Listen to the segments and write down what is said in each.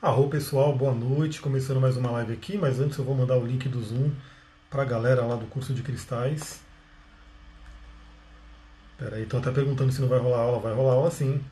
Arro pessoal, boa noite. Começando mais uma live aqui, mas antes eu vou mandar o link do Zoom para a galera lá do curso de cristais. Peraí, estão até perguntando se não vai rolar aula. Vai rolar aula sim.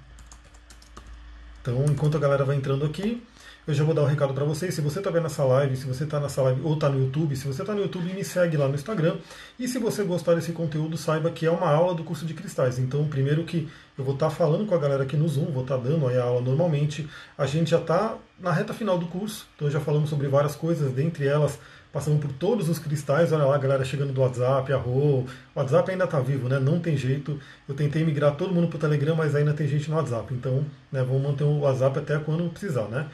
Então, enquanto a galera vai entrando aqui, eu já vou dar o um recado para vocês. Se você está vendo essa live, se você está nessa live ou está no YouTube, se você está no YouTube, me segue lá no Instagram. E se você gostar desse conteúdo, saiba que é uma aula do curso de cristais. Então, primeiro que eu vou estar tá falando com a galera aqui no Zoom, vou estar tá dando a aula normalmente. A gente já está na reta final do curso, então já falamos sobre várias coisas, dentre elas passando por todos os cristais. Olha lá, galera chegando do WhatsApp, a Rô. O WhatsApp ainda está vivo, né? Não tem jeito. Eu tentei migrar todo mundo para o Telegram, mas ainda tem gente no WhatsApp. Então, né, vamos manter o WhatsApp até quando precisar, né?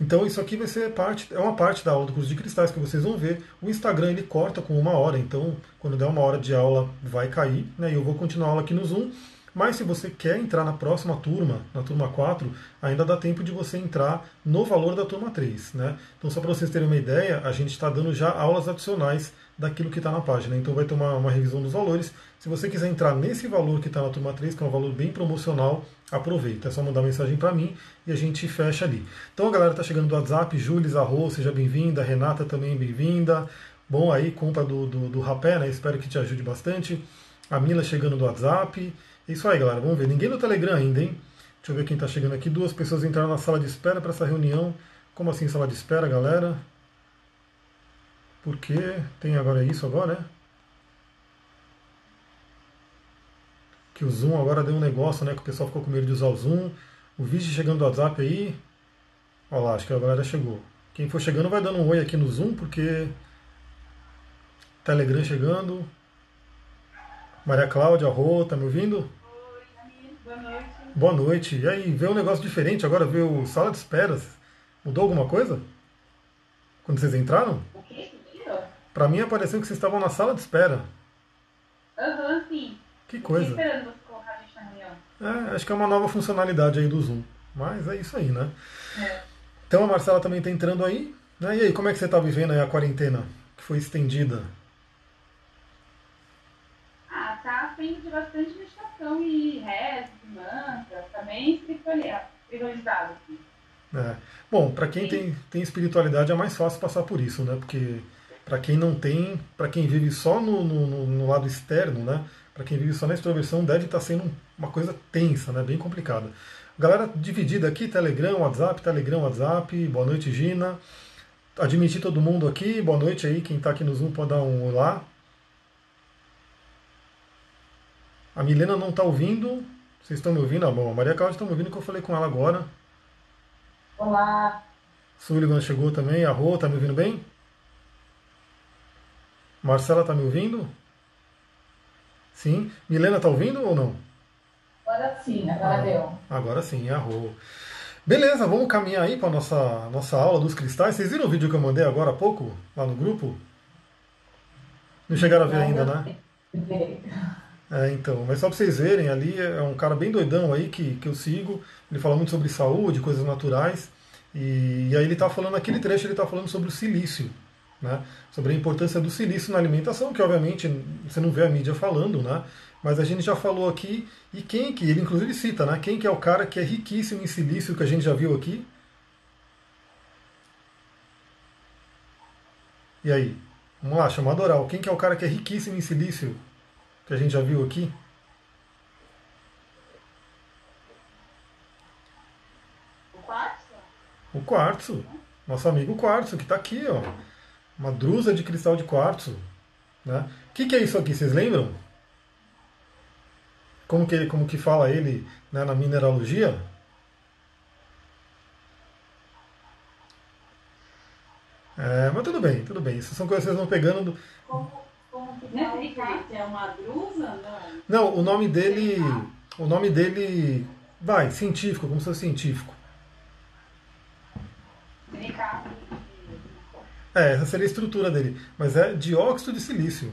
Então isso aqui vai ser parte, é uma parte da aula do curso de cristais que vocês vão ver. O Instagram ele corta com uma hora, então quando der uma hora de aula vai cair, né? E eu vou continuar a aula aqui no Zoom. Mas se você quer entrar na próxima turma, na turma 4, ainda dá tempo de você entrar no valor da turma 3. Né? Então, só para vocês terem uma ideia, a gente está dando já aulas adicionais daquilo que está na página. Então, vai ter uma, uma revisão dos valores. Se você quiser entrar nesse valor que está na turma 3, que é um valor bem promocional, aproveita. É só mandar mensagem para mim e a gente fecha ali. Então, a galera está chegando do WhatsApp. Jules Arro, seja bem-vinda. Renata também bem-vinda. Bom, aí, compra do, do, do rapé, né? Espero que te ajude bastante. A Mila chegando do WhatsApp. Isso aí, galera. Vamos ver. Ninguém no Telegram ainda, hein? Deixa eu ver quem está chegando aqui. Duas pessoas entraram na sala de espera para essa reunião. Como assim sala de espera, galera? Porque tem agora isso agora, né? Que o Zoom agora deu um negócio, né? Que o pessoal ficou com medo de usar o Zoom. O vídeo chegando do WhatsApp aí. Olha lá, acho que a galera chegou. Quem for chegando vai dando um oi aqui no Zoom, porque. Telegram chegando. Maria Cláudia, Rô, tá me ouvindo? Oi, boa noite. Boa noite. E aí, vê um negócio diferente agora, vê o sala de esperas. Mudou alguma coisa? Quando vocês entraram? O quê? Pra mim apareceu que vocês estavam na sala de espera. Aham, uhum, sim. Que coisa. Tô esperando você colocar a gente na reunião. É, acho que é uma nova funcionalidade aí do Zoom. Mas é isso aí, né? É. Então a Marcela também tá entrando aí. Né? E aí, como é que você tá vivendo aí a quarentena? Que foi estendida? tem de bastante meditação e rezo, mantra, também espiritualizado. Assim. É. Bom, para quem tem, tem espiritualidade é mais fácil passar por isso, né? Porque para quem não tem, para quem vive só no, no, no lado externo, né? Para quem vive só na extroversão, deve estar tá sendo uma coisa tensa, né? Bem complicada. Galera dividida aqui, Telegram, WhatsApp, Telegram, WhatsApp. Boa noite, Gina. Admitir todo mundo aqui. Boa noite aí. Quem está aqui no Zoom pode dar um olá. A Milena não está ouvindo. Vocês estão me ouvindo? Ah, bom, a Maria Cláudia está me ouvindo que eu falei com ela agora. Olá. Sullivan chegou também. A Rô, está me ouvindo bem? Marcela está me ouvindo? Sim. Milena está ouvindo ou não? Agora sim, agora ah, deu. Agora sim, a Rô. Beleza, vamos caminhar aí para a nossa, nossa aula dos cristais. Vocês viram o vídeo que eu mandei agora há pouco, lá no grupo? Não chegaram a ver ainda, né? É, então, mas só para vocês verem, ali é um cara bem doidão aí que, que eu sigo. Ele fala muito sobre saúde, coisas naturais. E, e aí ele está falando, aquele trecho ele está falando sobre o silício, né? Sobre a importância do silício na alimentação, que obviamente você não vê a mídia falando, né? Mas a gente já falou aqui, e quem que, ele inclusive cita, né? Quem que é o cara que é riquíssimo em silício, que a gente já viu aqui? E aí? Vamos lá, chamado oral. Quem que é o cara que é riquíssimo em silício? Que a gente já viu aqui? O quartzo? O quartzo. Nosso amigo quartzo, que está aqui, ó. Uma drusa de cristal de quartzo. Né? O que, que é isso aqui? Vocês lembram? Como que, como que fala ele né, na mineralogia? É, mas tudo bem, tudo bem. Isso são coisas que vocês vão pegando. Do... Como é uma drusa? Não. Não, o nome dele. O nome dele. Vai, científico, como se fosse científico. É, essa seria a estrutura dele. Mas é dióxido de silício.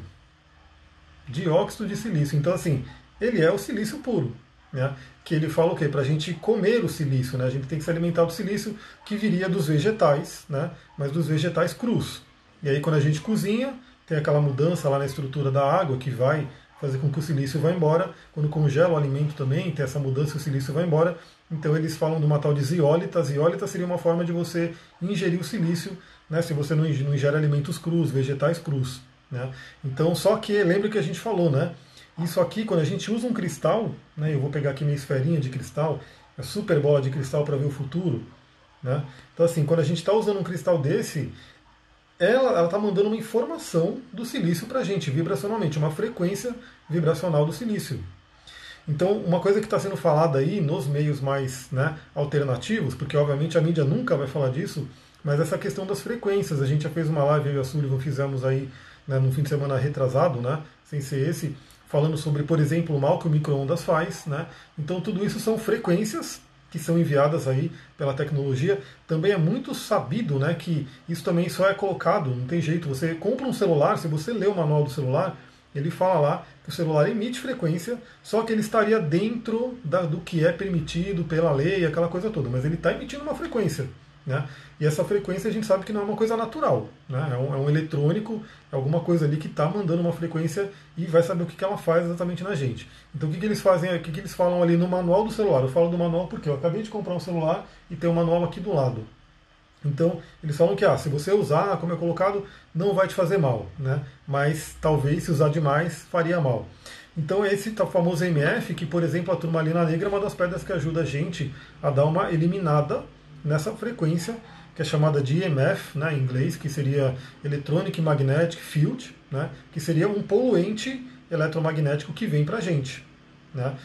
Dióxido de silício. Então, assim, ele é o silício puro. Né? Que ele fala o quê? Para a gente comer o silício, né? A gente tem que se alimentar do silício que viria dos vegetais, né? Mas dos vegetais crus. E aí, quando a gente cozinha, tem aquela mudança lá na estrutura da água que vai fazer com que o silício vá embora. Quando congela o alimento também, tem essa mudança, o silício vai embora. Então eles falam de uma tal de ziólita. Ziólita seria uma forma de você ingerir o silício, né, se você não ingere alimentos crus, vegetais crus. Né? Então, só que lembra que a gente falou, né? Isso aqui, quando a gente usa um cristal, né, eu vou pegar aqui minha esferinha de cristal, a super bola de cristal para ver o futuro. Né? Então, assim, quando a gente está usando um cristal desse, ela está mandando uma informação do silício para a gente, vibracionalmente, uma frequência vibracional do silício. Então, uma coisa que está sendo falada aí nos meios mais né, alternativos, porque obviamente a mídia nunca vai falar disso, mas essa questão das frequências. A gente já fez uma live, eu e a Sullivan fizemos aí né, no fim de semana retrasado, né, sem ser esse, falando sobre, por exemplo, o mal que o micro-ondas faz. Né? Então, tudo isso são frequências que são enviadas aí pela tecnologia. Também é muito sabido né, que isso também só é colocado, não tem jeito. Você compra um celular, se você lê o manual do celular, ele fala lá que o celular emite frequência, só que ele estaria dentro da, do que é permitido pela lei, aquela coisa toda, mas ele está emitindo uma frequência. Né? E essa frequência a gente sabe que não é uma coisa natural, né? é, um, é um eletrônico, é alguma coisa ali que está mandando uma frequência e vai saber o que, que ela faz exatamente na gente. Então o que, que eles fazem, o que, que eles falam ali no manual do celular? Eu falo do manual porque eu acabei de comprar um celular e tem um manual aqui do lado. Então, eles falam que ah, se você usar, como é colocado, não vai te fazer mal, né? mas talvez se usar demais faria mal. Então, esse tá famoso MF, que por exemplo a turmalina negra é uma das pedras que ajuda a gente a dar uma eliminada nessa frequência, que é chamada de EMF, né, em inglês, que seria Electronic Magnetic Field, né, que seria um poluente eletromagnético que vem para a gente. Né?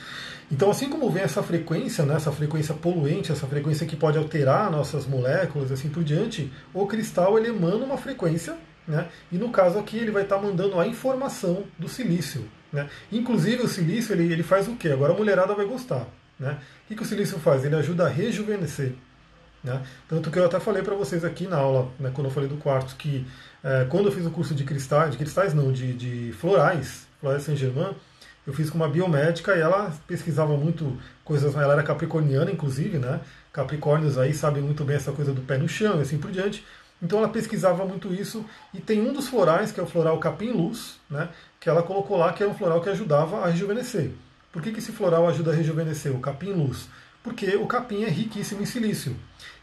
Então, assim como vem essa frequência, né, essa frequência poluente, essa frequência que pode alterar nossas moléculas, assim por diante, o cristal ele emana uma frequência, né, e no caso aqui ele vai estar tá mandando a informação do silício. Né? Inclusive o silício ele, ele faz o quê? Agora a mulherada vai gostar. Né? O que, que o silício faz? Ele ajuda a rejuvenescer. Né? Tanto que eu até falei para vocês aqui na aula, né, quando eu falei do quarto, que é, quando eu fiz o curso de cristais, de cristais não, de, de florais, florais Saint-Germain, eu fiz com uma biomédica e ela pesquisava muito coisas, ela era capricorniana inclusive, né? Capricórnios aí sabem muito bem essa coisa do pé no chão e assim por diante. Então ela pesquisava muito isso e tem um dos florais, que é o floral capim luz, né? Que ela colocou lá que é um floral que ajudava a rejuvenescer. Por que, que esse floral ajuda a rejuvenescer? O capim luz? Porque o capim é riquíssimo em silício.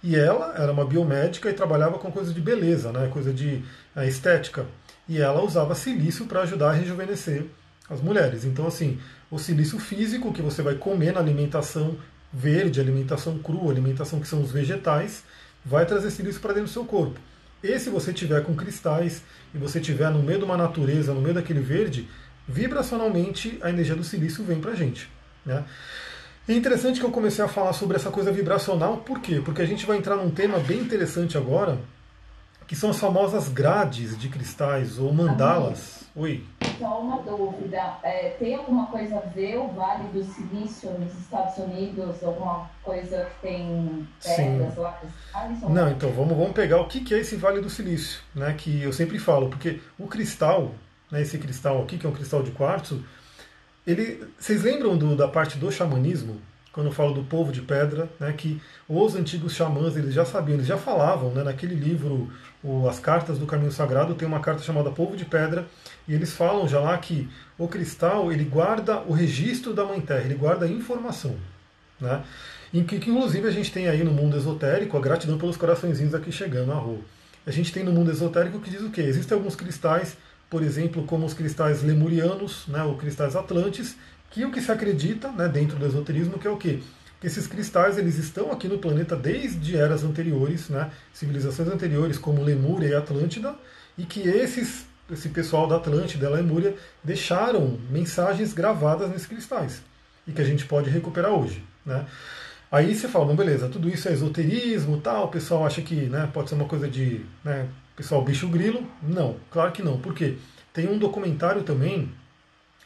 E ela era uma biomédica e trabalhava com coisa de beleza, né? coisa de é, estética. E ela usava silício para ajudar a rejuvenescer as mulheres. Então, assim, o silício físico que você vai comer na alimentação verde, alimentação crua, alimentação que são os vegetais, vai trazer silício para dentro do seu corpo. E se você tiver com cristais e você tiver no meio de uma natureza, no meio daquele verde, vibracionalmente a energia do silício vem para a gente. Né? É interessante que eu comecei a falar sobre essa coisa vibracional, por quê? Porque a gente vai entrar num tema bem interessante agora, que são as famosas grades de cristais ou mandalas. Oi. Só uma dúvida, é, tem alguma coisa a ver o Vale do Silício nos Estados Unidos, alguma coisa que tem pedras Sim. lá? Não, então vamos, vamos pegar o que é esse Vale do Silício, né? Que eu sempre falo, porque o cristal, né, esse cristal aqui, que é um cristal de quartzo, ele, vocês lembram do, da parte do xamanismo? Quando eu falo do povo de pedra, né, que os antigos xamãs eles já sabiam, eles já falavam, né, naquele livro, o, As Cartas do Caminho Sagrado, tem uma carta chamada Povo de Pedra, e eles falam já lá que o cristal ele guarda o registro da Mãe Terra, ele guarda a informação. Né, em que, que inclusive a gente tem aí no mundo esotérico, a gratidão pelos coraçõezinhos aqui chegando a rua. A gente tem no mundo esotérico que diz o quê? Existem alguns cristais por exemplo, como os cristais lemurianos, né, ou cristais atlantes, que o que se acredita né, dentro do esoterismo que é o quê? Que esses cristais eles estão aqui no planeta desde eras anteriores, né, civilizações anteriores como Lemúria e Atlântida, e que esses, esse pessoal da Atlântida e Lemúria deixaram mensagens gravadas nesses cristais e que a gente pode recuperar hoje. Né? Aí você fala, beleza, tudo isso é esoterismo, tal, o pessoal acha que né, pode ser uma coisa de né, Pessoal, bicho grilo? Não, claro que não. Por quê? Tem um documentário também,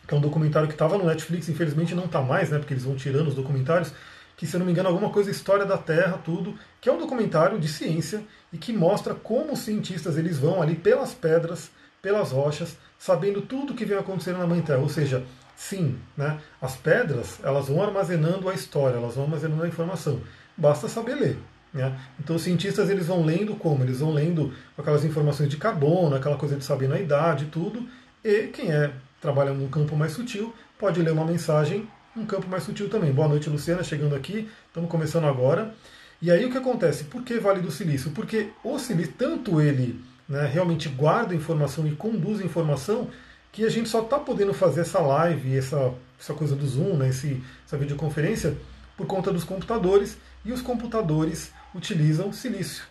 que é um documentário que estava no Netflix, infelizmente não está mais, né? Porque eles vão tirando os documentários, que se eu não me engano, alguma coisa História da Terra, tudo, que é um documentário de ciência e que mostra como os cientistas eles vão ali pelas pedras, pelas rochas, sabendo tudo que vem acontecendo na Mãe Terra. Ou seja, sim, né? As pedras elas vão armazenando a história, elas vão armazenando a informação. Basta saber ler. Né? Então os cientistas eles vão lendo como? Eles vão lendo aquelas informações de carbono, aquela coisa de saber na idade tudo, e quem é trabalha num campo mais sutil pode ler uma mensagem um campo mais sutil também. Boa noite, Luciana, chegando aqui. Estamos começando agora. E aí o que acontece? Por que Vale do Silício? Porque o silício, tanto ele né, realmente guarda informação e conduz informação, que a gente só está podendo fazer essa live, essa, essa coisa do Zoom, né, esse, essa videoconferência, por conta dos computadores, e os computadores utilizam silício.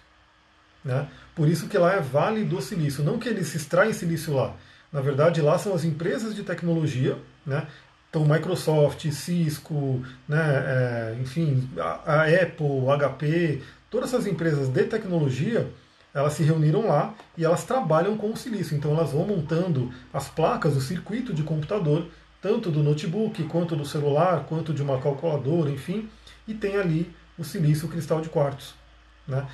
Né? Por isso que lá é Vale do Silício, não que eles extraem silício lá. Na verdade, lá são as empresas de tecnologia, né? Então, Microsoft, Cisco, né, é, enfim, a, a Apple, HP, todas essas empresas de tecnologia, elas se reuniram lá e elas trabalham com o silício. Então, elas vão montando as placas, o circuito de computador, tanto do notebook, quanto do celular, quanto de uma calculadora, enfim, e tem ali o silício o cristal de quartzo. Né?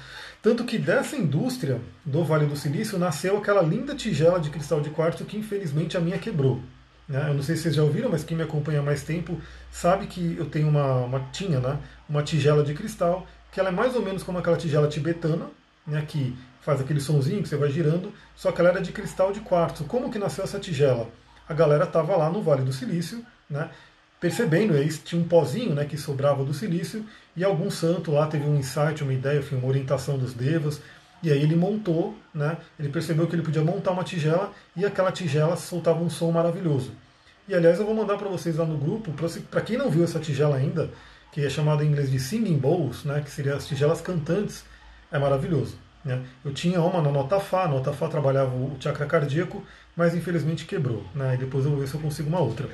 Tanto que dessa indústria do Vale do Silício nasceu aquela linda tigela de cristal de quartzo que infelizmente a minha quebrou. Né? Eu não sei se vocês já ouviram, mas quem me acompanha há mais tempo sabe que eu tenho uma, uma tinha, né? uma tigela de cristal, que ela é mais ou menos como aquela tigela tibetana, né? que faz aquele sonzinho que você vai girando, só que ela era de cristal de quartzo. Como que nasceu essa tigela? A galera estava lá no Vale do Silício, né? Percebendo, aí tinha um pozinho né, que sobrava do silício, e algum santo lá teve um insight, uma ideia, uma orientação dos devas, e aí ele montou, né, ele percebeu que ele podia montar uma tigela, e aquela tigela soltava um som maravilhoso. E aliás, eu vou mandar para vocês lá no grupo, para quem não viu essa tigela ainda, que é chamada em inglês de singing bowls, né, que seria as tigelas cantantes, é maravilhoso. Né? Eu tinha uma na nota Fá, a nota Fá trabalhava o chakra cardíaco, mas infelizmente quebrou. Né? E depois eu vou ver se eu consigo uma outra.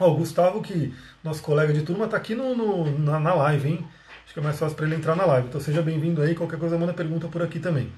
Ó, o Gustavo, que nosso colega de turma, está aqui no, no na, na, live, hein? Acho que é mais fácil para ele entrar na live. Então seja bem-vindo aí, qualquer coisa manda pergunta por aqui também.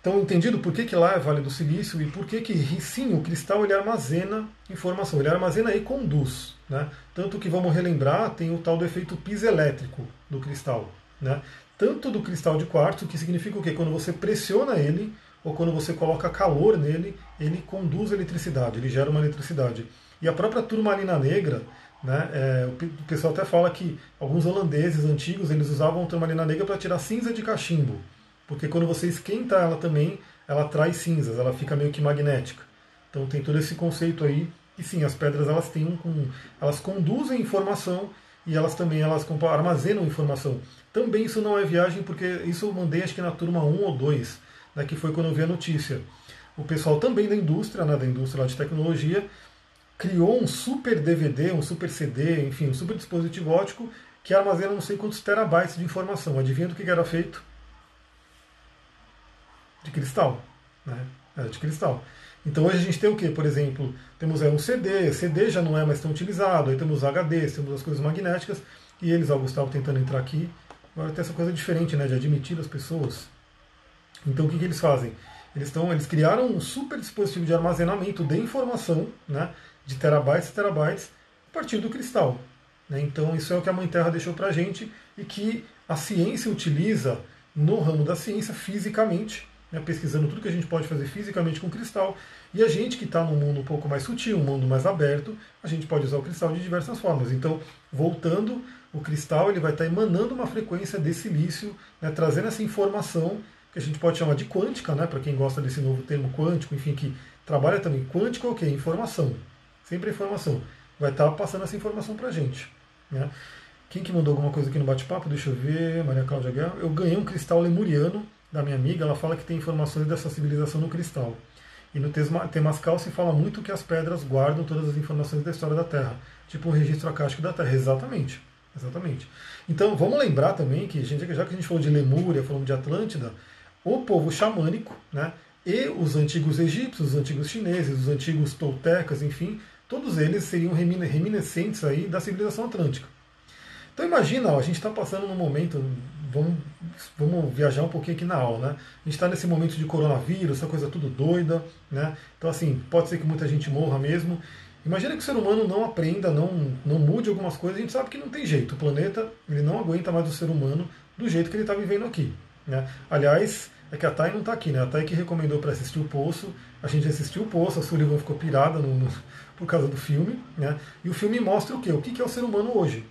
Então, entendido por que, que lá é Vale do Silício e por que, que sim, o cristal ele armazena informação, ele armazena e conduz. Né? Tanto que, vamos relembrar, tem o tal do efeito piselétrico do cristal. Né? Tanto do cristal de quartzo, que significa o quê? Quando você pressiona ele, ou quando você coloca calor nele, ele conduz eletricidade, ele gera uma eletricidade. E a própria turmalina negra, né, é, o pessoal até fala que alguns holandeses antigos eles usavam turmalina negra para tirar cinza de cachimbo, porque quando você esquenta ela também, ela traz cinzas, ela fica meio que magnética. Então tem todo esse conceito aí. E sim, as pedras elas têm um, elas conduzem informação e elas também elas armazenam informação. Também isso não é viagem, porque isso eu mandei acho que na turma 1 ou 2, né, que foi quando eu vi a notícia. O pessoal também da indústria, né, da indústria de tecnologia, criou um super DVD, um super CD, enfim, um super dispositivo ótico que armazena não sei quantos terabytes de informação. Adivinha do que era feito? De cristal. Né? Era de cristal. Então hoje a gente tem o que? Por exemplo, temos é, um CD, CD já não é mais tão utilizado, aí temos HDs, temos as coisas magnéticas, e eles, ó, Gustavo tentando entrar aqui, agora tem essa coisa diferente, né, de admitir as pessoas. Então o que, que eles fazem? Eles, tão, eles criaram um super dispositivo de armazenamento de informação, né, de terabytes e terabytes a partir do cristal. Né? Então, isso é o que a Mãe Terra deixou para a gente e que a ciência utiliza no ramo da ciência fisicamente, né? pesquisando tudo que a gente pode fazer fisicamente com cristal. E a gente que está num mundo um pouco mais sutil, um mundo mais aberto, a gente pode usar o cristal de diversas formas. Então, voltando, o cristal ele vai estar tá emanando uma frequência de silício, né? trazendo essa informação que a gente pode chamar de quântica, né? para quem gosta desse novo termo quântico, enfim, que trabalha também. Quântico é o quê? Informação. Sempre a informação. Vai estar passando essa informação para a gente. Né? Quem que mandou alguma coisa aqui no bate-papo? Deixa eu ver. Maria Cláudia Guerra. Eu ganhei um cristal lemuriano da minha amiga. Ela fala que tem informações dessa civilização no cristal. E no Temascal se fala muito que as pedras guardam todas as informações da história da Terra. Tipo um registro acástico da Terra. Exatamente. Exatamente. Então, vamos lembrar também que, já que a gente falou de Lemúria, falamos de Atlântida, o povo xamânico, né, e os antigos egípcios, os antigos chineses, os antigos toltecas, enfim, todos eles seriam reminiscentes aí da civilização atlântica. Então imagina, ó, a gente está passando num momento, vamos, vamos viajar um pouquinho aqui na aula, né? A gente está nesse momento de coronavírus, essa coisa tudo doida, né? Então assim, pode ser que muita gente morra mesmo. Imagina que o ser humano não aprenda, não, não mude algumas coisas, a gente sabe que não tem jeito. O planeta ele não aguenta mais o ser humano do jeito que ele está vivendo aqui. Né? Aliás, é que a Thay não está aqui, né? A Thay que recomendou para assistir o Poço. A gente assistiu o Poço, a Sullivan ficou pirada no, no, por causa do filme, né? E o filme mostra o quê? O que é o ser humano hoje,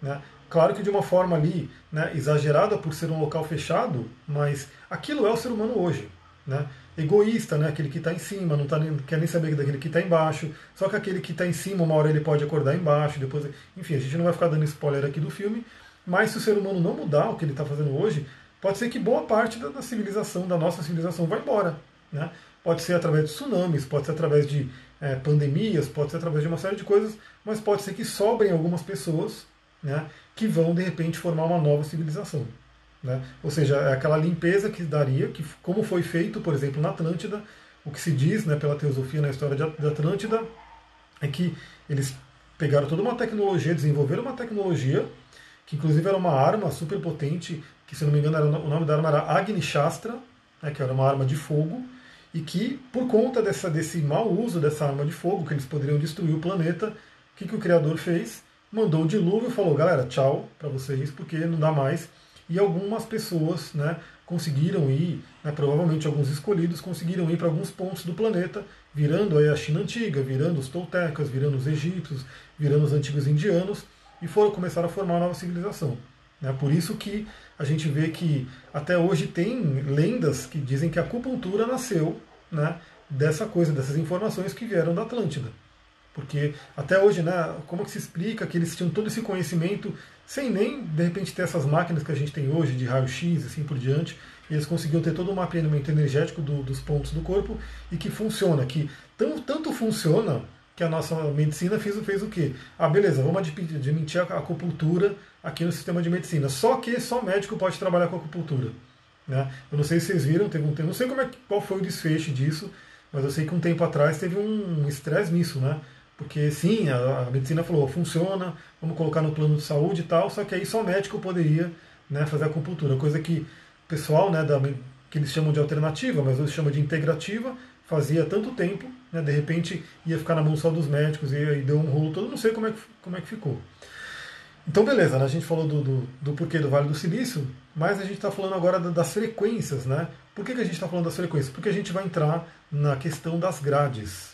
né? Claro que de uma forma ali, né, exagerada por ser um local fechado, mas aquilo é o ser humano hoje, né? egoísta, né? aquele que está em cima, não tá nem, quer nem saber daquele que está embaixo. Só que aquele que está em cima, uma hora ele pode acordar embaixo, depois. Enfim, a gente não vai ficar dando spoiler aqui do filme, mas se o ser humano não mudar o que ele está fazendo hoje, pode ser que boa parte da, da, civilização, da nossa civilização, vá embora. Né? Pode ser através de tsunamis, pode ser através de é, pandemias, pode ser através de uma série de coisas, mas pode ser que sobrem algumas pessoas né, que vão de repente formar uma nova civilização. Né? Ou seja, é aquela limpeza que daria, que como foi feito, por exemplo, na Atlântida, o que se diz né, pela teosofia na história de Atlântida é que eles pegaram toda uma tecnologia, desenvolveram uma tecnologia, que inclusive era uma arma super potente, que se não me engano era, o nome da arma era Agni Shastra, né, que era uma arma de fogo, e que por conta dessa, desse mau uso dessa arma de fogo, que eles poderiam destruir o planeta, o que, que o Criador fez? Mandou o dilúvio e falou, galera, tchau para vocês, porque não dá mais e algumas pessoas né, conseguiram ir, né, provavelmente alguns escolhidos conseguiram ir para alguns pontos do planeta, virando aí a China antiga, virando os toltecas, virando os egípcios, virando os antigos indianos, e foram começar a formar uma nova civilização. Né? Por isso que a gente vê que até hoje tem lendas que dizem que a acupuntura nasceu né, dessa coisa, dessas informações que vieram da Atlântida. Porque até hoje, né, como que se explica que eles tinham todo esse conhecimento sem nem, de repente, ter essas máquinas que a gente tem hoje, de raio-x e assim por diante, eles conseguiam ter todo um mapeamento energético do, dos pontos do corpo e que funciona, que tanto, tanto funciona que a nossa medicina fez, fez o quê? Ah, beleza, vamos admitir a acupuntura aqui no sistema de medicina. Só que só médico pode trabalhar com acupuntura. Né? Eu não sei se vocês viram, teve um tempo, não sei como é, qual foi o desfecho disso, mas eu sei que um tempo atrás teve um estresse nisso, né? Porque sim, a, a, medicina falou, funciona, vamos colocar no plano de saúde e tal, só que aí só médico poderia né, fazer acupuntura, coisa que o pessoal, né, da, que eles chamam de alternativa, mas eles chamam de integrativa, fazia tanto tempo, né, de repente ia ficar na mão só dos médicos e, deu um rolo todo, não sei como é que, como é que ficou. Então, beleza, né, a gente falou do, do, do, porquê do Vale do Silício, mas a gente está falando agora das frequências, né? Por que, que a gente está falando das frequências? Porque a gente vai entrar na questão das grades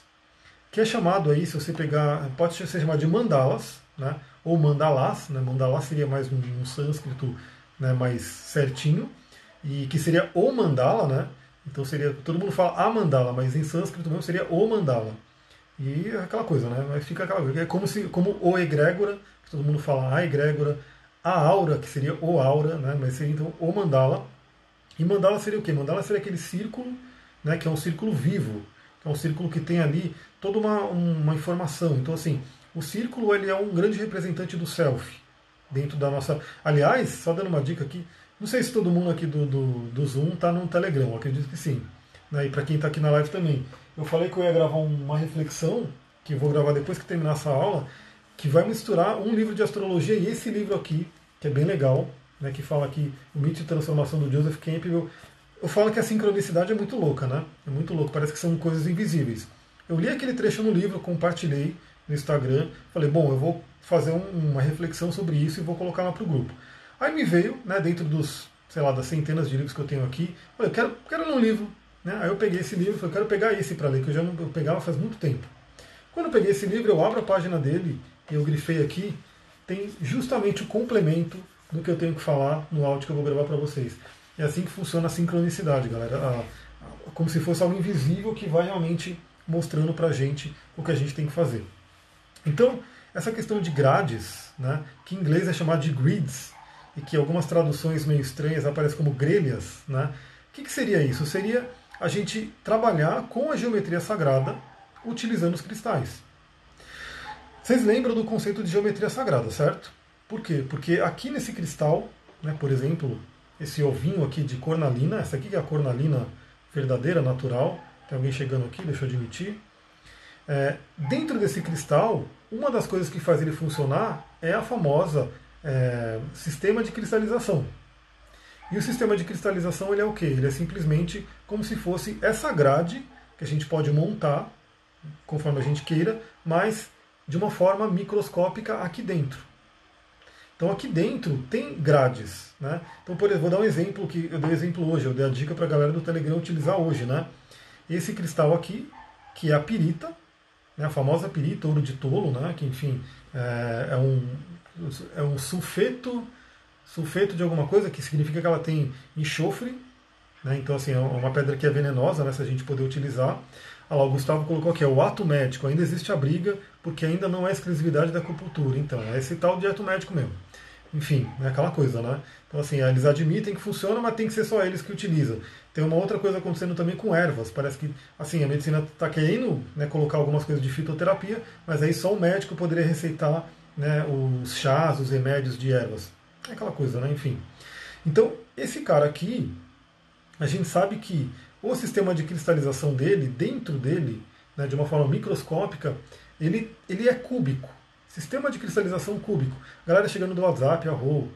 que é chamado aí, se você pegar, pode ser chamado de mandalas, né, ou mandalas, né, mandala seria mais um, um sânscrito né, mais certinho, e que seria o mandala, né, então seria, todo mundo fala a mandala, mas em sânscrito mesmo seria o mandala. E é aquela coisa, né, mas fica aquela coisa, é como, se, como o egrégora, que todo mundo fala a egrégora, a aura, que seria o aura, né, mas seria então o mandala, e mandala seria o quê? Mandala seria aquele círculo, né, que é um círculo vivo, é um círculo que tem ali toda uma, uma informação. Então, assim, o círculo ele é um grande representante do self dentro da nossa. Aliás, só dando uma dica aqui, não sei se todo mundo aqui do, do, do Zoom está no Telegram, acredito que sim. Né? E para quem está aqui na live também. Eu falei que eu ia gravar uma reflexão, que eu vou gravar depois que terminar essa aula, que vai misturar um livro de astrologia e esse livro aqui, que é bem legal, né, que fala aqui o mito de transformação do Joseph Campbell, eu falo que a sincronicidade é muito louca, né? É muito louco, parece que são coisas invisíveis. Eu li aquele trecho no livro, compartilhei no Instagram, falei, bom, eu vou fazer um, uma reflexão sobre isso e vou colocar lá para o grupo. Aí me veio, né, dentro dos, sei lá, das centenas de livros que eu tenho aqui, eu quero, quero ler um livro. Né? Aí eu peguei esse livro, falei, eu quero pegar esse para ler, que eu já não eu pegava faz muito tempo. Quando eu peguei esse livro, eu abro a página dele, e eu grifei aqui, tem justamente o complemento do que eu tenho que falar no áudio que eu vou gravar para vocês. É assim que funciona a sincronicidade, galera. A, a, como se fosse algo invisível que vai realmente mostrando para a gente o que a gente tem que fazer. Então, essa questão de grades, né, que em inglês é chamado de grids, e que algumas traduções meio estranhas aparecem como grelhas, né, o que, que seria isso? Seria a gente trabalhar com a geometria sagrada utilizando os cristais. Vocês lembram do conceito de geometria sagrada, certo? Por quê? Porque aqui nesse cristal, né, por exemplo, esse ovinho aqui de cornalina, essa aqui que é a cornalina verdadeira, natural. Tem alguém chegando aqui, deixa eu admitir. É, dentro desse cristal, uma das coisas que faz ele funcionar é a famosa é, sistema de cristalização. E o sistema de cristalização ele é o que? Ele é simplesmente como se fosse essa grade que a gente pode montar conforme a gente queira, mas de uma forma microscópica aqui dentro. Então aqui dentro tem grades. Né? Então, por exemplo, vou dar um exemplo que eu dei exemplo hoje, eu dei a dica para a galera do Telegram utilizar hoje. Né? Esse cristal aqui, que é a pirita, né? a famosa pirita, ouro de tolo, né? que enfim é, é, um, é um sulfeto, sulfeto de alguma coisa, que significa que ela tem enxofre, Né? Então, assim, é uma pedra que é venenosa, né, se a gente poder utilizar. Ah lá, o Gustavo colocou aqui, é o ato médico. Ainda existe a briga, porque ainda não é exclusividade da acupuntura. Então, é esse tal de ato médico mesmo. Enfim, é aquela coisa, né? Então, assim, eles admitem que funciona, mas tem que ser só eles que utilizam. Tem uma outra coisa acontecendo também com ervas. Parece que, assim, a medicina está querendo né, colocar algumas coisas de fitoterapia, mas aí só o médico poderia receitar né, os chás, os remédios de ervas. É aquela coisa, né? Enfim. Então, esse cara aqui, a gente sabe que o sistema de cristalização dele, dentro dele, né, de uma forma microscópica, ele, ele é cúbico. Sistema de cristalização cúbico. Galera chegando do WhatsApp, a Rô.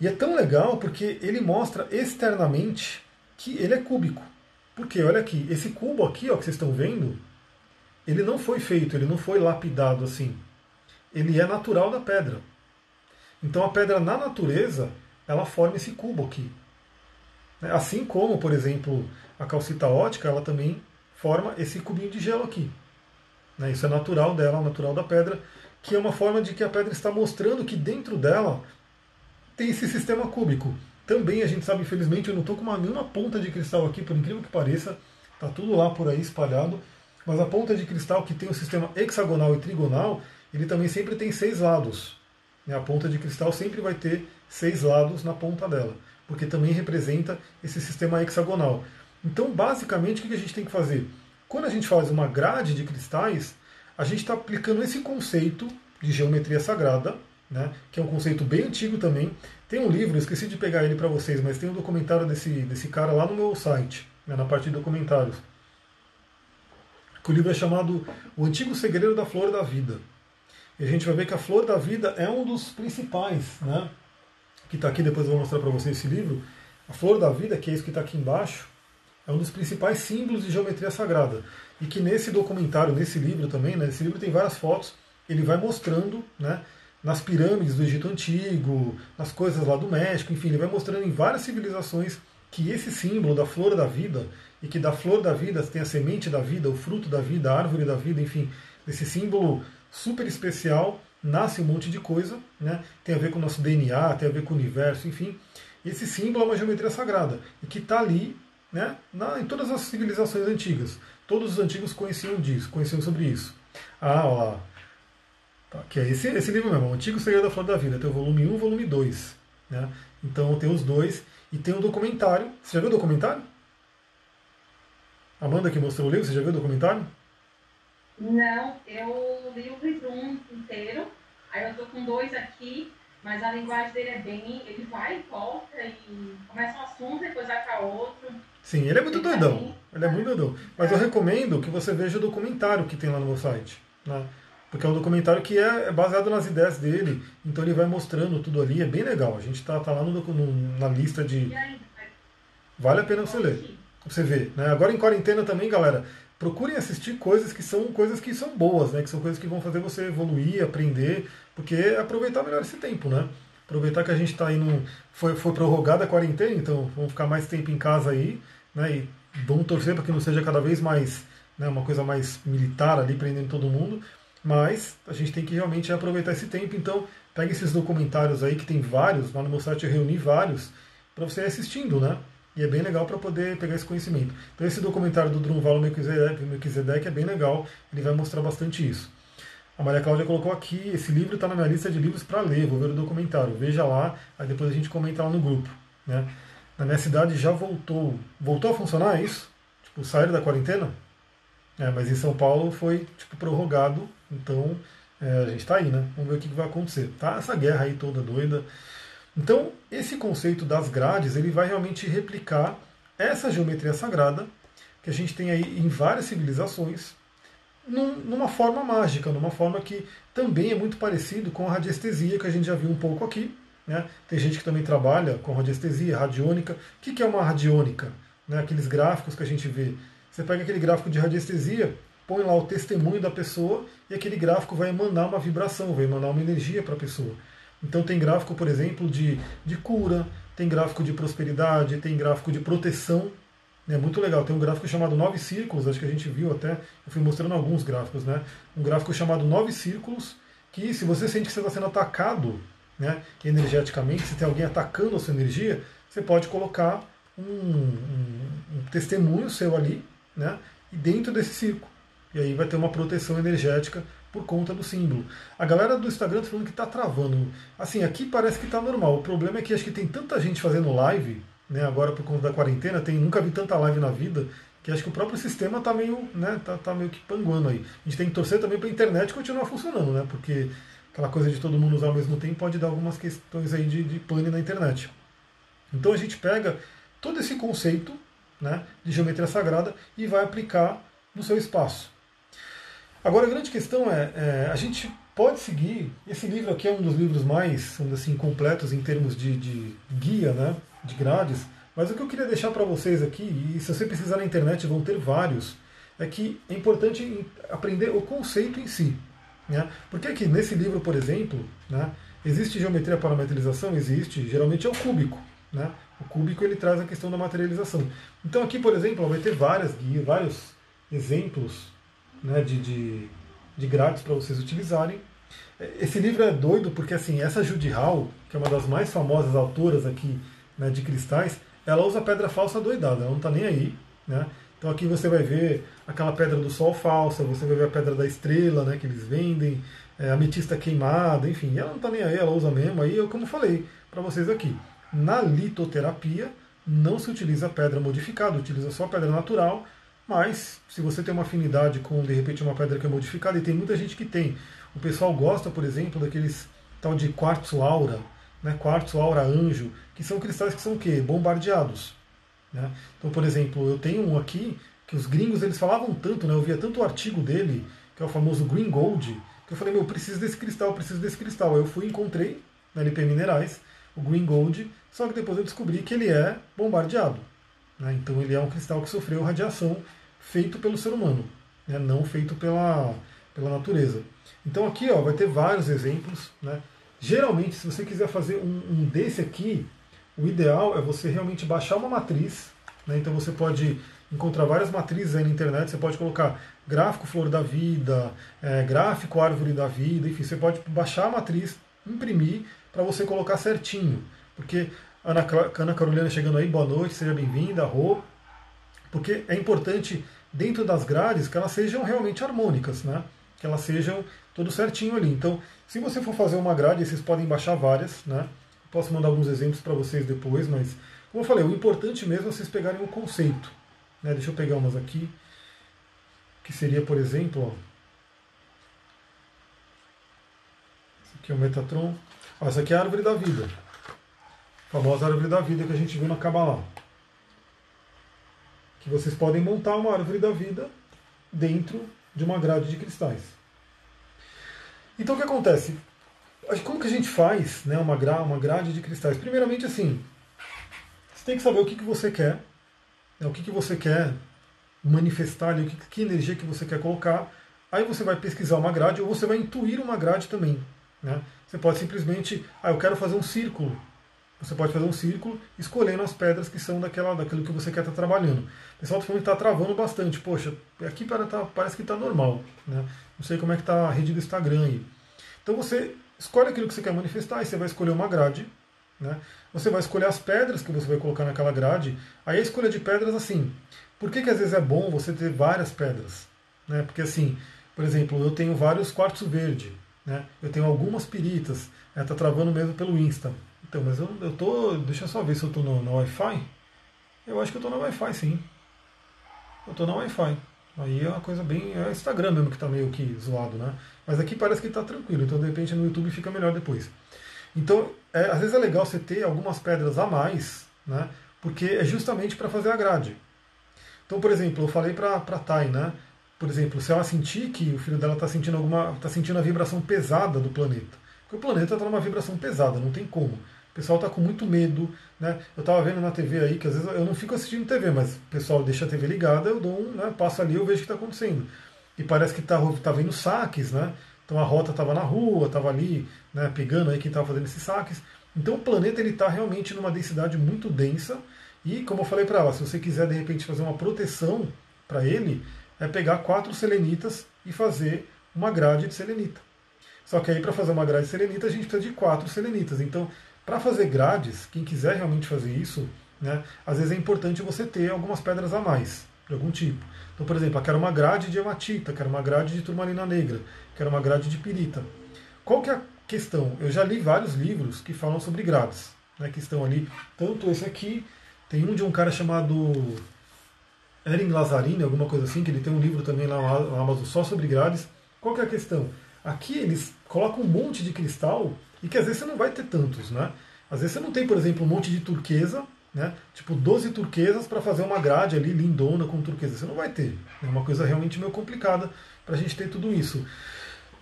E é tão legal porque ele mostra externamente que ele é cúbico. Porque, olha aqui, esse cubo aqui ó, que vocês estão vendo, ele não foi feito, ele não foi lapidado assim. Ele é natural da pedra. Então a pedra na natureza, ela forma esse cubo aqui. Assim como, por exemplo, a calcita ótica, ela também forma esse cubinho de gelo aqui. Né? Isso é natural dela, natural da pedra, que é uma forma de que a pedra está mostrando que dentro dela tem esse sistema cúbico. Também a gente sabe, infelizmente, eu não estou com uma, nenhuma ponta de cristal aqui, por incrível que pareça, está tudo lá por aí espalhado, mas a ponta de cristal que tem o sistema hexagonal e trigonal, ele também sempre tem seis lados. Né? A ponta de cristal sempre vai ter seis lados na ponta dela, porque também representa esse sistema hexagonal. Então, basicamente, o que a gente tem que fazer? Quando a gente faz uma grade de cristais, a gente está aplicando esse conceito de geometria sagrada, né, que é um conceito bem antigo também. Tem um livro, esqueci de pegar ele para vocês, mas tem um documentário desse, desse cara lá no meu site, né, na parte de documentários. o livro é chamado O Antigo Segredo da Flor da Vida. E a gente vai ver que a Flor da Vida é um dos principais, né, que está aqui, depois eu vou mostrar para vocês esse livro. A Flor da Vida, que é isso que está aqui embaixo, é um dos principais símbolos de geometria sagrada. E que nesse documentário, nesse livro também, né, esse livro tem várias fotos, ele vai mostrando, né, nas pirâmides do Egito Antigo, nas coisas lá do México, enfim, ele vai mostrando em várias civilizações que esse símbolo da flor da vida, e que da flor da vida tem a semente da vida, o fruto da vida, a árvore da vida, enfim, esse símbolo super especial, nasce um monte de coisa, né? tem a ver com o nosso DNA, tem a ver com o universo, enfim. Esse símbolo é uma geometria sagrada, e que está ali né, na, em todas as civilizações antigas. Todos os antigos conheciam disso, conheciam sobre isso. Ah, ó. Tá, que é esse, esse livro mesmo, O Antigo Segredo da Flor da Vida. Tem o volume 1 e o volume 2. Né? Então tem os dois. E tem um documentário. Você já viu o documentário? Amanda que mostrou o livro, você já viu o documentário? Não, eu li o livro um inteiro. Aí eu tô com dois aqui. Mas a linguagem dele é bem. Ele vai e volta e começa um assunto, depois vai para outro. Sim, ele é muito ele doidão. Ele é muito doidão. Mas é. eu recomendo que você veja o documentário que tem lá no meu site. Né? Porque é um documentário que é, é baseado nas ideias dele. Então ele vai mostrando tudo ali. É bem legal. A gente tá, tá lá no, no, na lista de. Vale a pena você ler. Você ver. Né? Agora em quarentena também, galera procurem assistir coisas que são coisas que são boas, né? Que são coisas que vão fazer você evoluir, aprender, porque é aproveitar melhor esse tempo, né? Aproveitar que a gente está aí no. Foi, foi prorrogada a quarentena, então vamos ficar mais tempo em casa aí, né? E vamos torcer para que não seja cada vez mais né, uma coisa mais militar ali, prendendo todo mundo. Mas a gente tem que realmente aproveitar esse tempo, então pegue esses documentários aí, que tem vários, lá no meu site eu reuni vários, para você ir assistindo, né? E é bem legal para poder pegar esse conhecimento. Então esse documentário do Drunvalo Melquisedeque é bem legal, ele vai mostrar bastante isso. A Maria Cláudia colocou aqui, esse livro está na minha lista de livros para ler, vou ver o documentário. Veja lá, aí depois a gente comenta lá no grupo. Né? Na minha cidade já voltou. Voltou a funcionar é isso? Tipo, saíram da quarentena? É, mas em São Paulo foi tipo, prorrogado, então é, a gente está aí, né? Vamos ver o que, vai acontecer. Tá essa guerra aí toda doida. Então, esse conceito das grades, ele vai realmente replicar essa geometria sagrada que a gente tem aí em várias civilizações, num, numa forma mágica, numa forma que também é muito parecido com a radiestesia, que a gente já viu um pouco aqui. Né? Tem gente que também trabalha com radiestesia, radiônica. O que, que é uma radiônica? Né? Aqueles gráficos que a gente vê. Você pega aquele gráfico de radiestesia, põe lá o testemunho da pessoa e aquele gráfico vai emanar uma vibração, vai emanar uma energia para a pessoa. Então tem gráfico, por exemplo, de, de cura, tem gráfico de prosperidade, tem gráfico de proteção. É muito legal. Tem um gráfico chamado Nove Círculos, acho que a gente viu até, eu fui mostrando alguns gráficos, né? Um gráfico chamado Nove Círculos, que se você sente que você está sendo atacado né, energeticamente, se tem alguém atacando a sua energia, você pode colocar um, um, um testemunho seu ali, né? E dentro desse círculo. E aí vai ter uma proteção energética por conta do símbolo. A galera do Instagram está falando que está travando. Assim, aqui parece que está normal. O problema é que acho que tem tanta gente fazendo live, né? Agora por conta da quarentena, tem nunca vi tanta live na vida que acho que o próprio sistema está meio, né, tá, tá, meio que panguando aí. A gente tem que torcer também para a internet continuar funcionando, né? Porque aquela coisa de todo mundo usar ao mesmo tempo pode dar algumas questões aí de, de pane na internet. Então a gente pega todo esse conceito né, de geometria sagrada e vai aplicar no seu espaço. Agora a grande questão é, é, a gente pode seguir, esse livro aqui é um dos livros mais assim, completos em termos de, de guia, né, de grades, mas o que eu queria deixar para vocês aqui, e se você precisar na internet vão ter vários, é que é importante aprender o conceito em si. Né? Porque aqui nesse livro, por exemplo, né, existe geometria para materialização? Existe, geralmente é o cúbico. Né? O cúbico ele traz a questão da materialização. Então aqui, por exemplo, vai ter várias guias, vários exemplos né, de, de, de grades para vocês utilizarem. Esse livro é doido porque assim, essa Judy Hall, que é uma das mais famosas autoras aqui né, de cristais, ela usa pedra falsa doidada, ela não está nem aí. Né? Então aqui você vai ver aquela pedra do sol falsa, você vai ver a pedra da estrela né, que eles vendem, é, ametista queimada, enfim, ela não está nem aí, ela usa mesmo. Aí eu, como falei para vocês aqui, na litoterapia não se utiliza pedra modificada, utiliza só pedra natural, mas se você tem uma afinidade com, de repente, uma pedra que é modificada, e tem muita gente que tem. O pessoal gosta, por exemplo, daqueles tal de quartzo aura, né, quartzo aura anjo, que são cristais que são o quê? Bombardeados. Né? Então, por exemplo, eu tenho um aqui que os gringos eles falavam tanto, né, eu via tanto o artigo dele, que é o famoso Green Gold, que eu falei, meu, preciso desse cristal, preciso desse cristal. Aí eu fui e encontrei na LP Minerais o Green Gold, só que depois eu descobri que ele é bombardeado. Né? Então ele é um cristal que sofreu radiação feito pelo ser humano, né? não feito pela, pela natureza. Então aqui ó, vai ter vários exemplos. Né? Geralmente, se você quiser fazer um, um, desse aqui, o ideal é você realmente baixar uma matriz. Né? Então você pode encontrar várias matrizes aí na internet. Você pode colocar gráfico flor da vida, é, gráfico árvore da vida, enfim, você pode baixar a matriz, imprimir para você colocar certinho. Porque Ana, Ana Carolina chegando aí, boa noite, seja bem-vinda, Rô. Porque é importante, dentro das grades, que elas sejam realmente harmônicas, né? Que elas sejam tudo certinho ali. Então, se você for fazer uma grade, vocês podem baixar várias, né? Posso mandar alguns exemplos para vocês depois, mas, como eu falei, o importante mesmo é vocês pegarem o conceito. Né? Deixa eu pegar umas aqui, que seria, por exemplo, ó, esse aqui é o Metatron. Essa aqui é a árvore da vida. A famosa árvore da vida que a gente viu na Kabbalah. Que vocês podem montar uma árvore da vida dentro de uma grade de cristais. Então o que acontece? Como que a gente faz né, uma, gra uma grade de cristais? Primeiramente assim, você tem que saber o que, que você quer, né, o que, que você quer manifestar ali, o que, que energia que você quer colocar. Aí você vai pesquisar uma grade ou você vai intuir uma grade também. Né? Você pode simplesmente, ah, eu quero fazer um círculo. Você pode fazer um círculo escolhendo as pedras que são daquela, daquilo que você quer estar tá trabalhando. O pessoal está travando bastante. Poxa, aqui tá, parece que está normal. Né? Não sei como é que está a rede do Instagram aí. Então você escolhe aquilo que você quer manifestar e você vai escolher uma grade. Né? Você vai escolher as pedras que você vai colocar naquela grade. Aí a escolha de pedras, assim, por que, que às vezes é bom você ter várias pedras? Né? Porque assim, por exemplo, eu tenho vários quartzo verde. Né? Eu tenho algumas piritas, está né? travando mesmo pelo Insta. Então, mas eu, eu tô. Deixa eu só ver se eu estou no, no Wi-Fi. Eu acho que eu estou no Wi-Fi sim. Eu estou no Wi-Fi. Aí é uma coisa bem. É Instagram mesmo que está meio que zoado, né? Mas aqui parece que está tranquilo, então de repente no YouTube fica melhor depois. Então, é, às vezes é legal você ter algumas pedras a mais, né? Porque é justamente para fazer a grade. Então, por exemplo, eu falei para a Thay, né? por exemplo, se ela sentir que o filho dela está sentindo alguma, está sentindo a vibração pesada do planeta, porque o planeta está numa vibração pesada, não tem como. O pessoal está com muito medo, né? Eu estava vendo na TV aí que às vezes eu não fico assistindo TV, mas o pessoal deixa a TV ligada, eu dou um, né, passo ali, eu vejo o que está acontecendo. E parece que está tá vendo saques, né? Então a rota estava na rua, estava ali, né, pegando aí quem estava fazendo esses saques. Então o planeta ele está realmente numa densidade muito densa. E como eu falei para ela, se você quiser de repente fazer uma proteção para ele, é pegar quatro selenitas e fazer uma grade de selenita. Só que aí para fazer uma grade de selenita a gente precisa de quatro selenitas. Então, para fazer grades, quem quiser realmente fazer isso, né, às vezes é importante você ter algumas pedras a mais, de algum tipo. Então, por exemplo, eu quero uma grade de hematita, quero uma grade de turmalina negra, quero uma grade de pirita. Qual que é a questão? Eu já li vários livros que falam sobre grades, né, que estão ali, tanto esse aqui, tem um de um cara chamado Erin Lazzarini, alguma coisa assim, que ele tem um livro também lá na Amazon só sobre grades. Qual que é a questão? Aqui eles colocam um monte de cristal e que às vezes você não vai ter tantos, né? Às vezes você não tem, por exemplo, um monte de turquesa, né? Tipo 12 turquesas para fazer uma grade ali lindona com turquesa. Você não vai ter. É uma coisa realmente meio complicada para a gente ter tudo isso.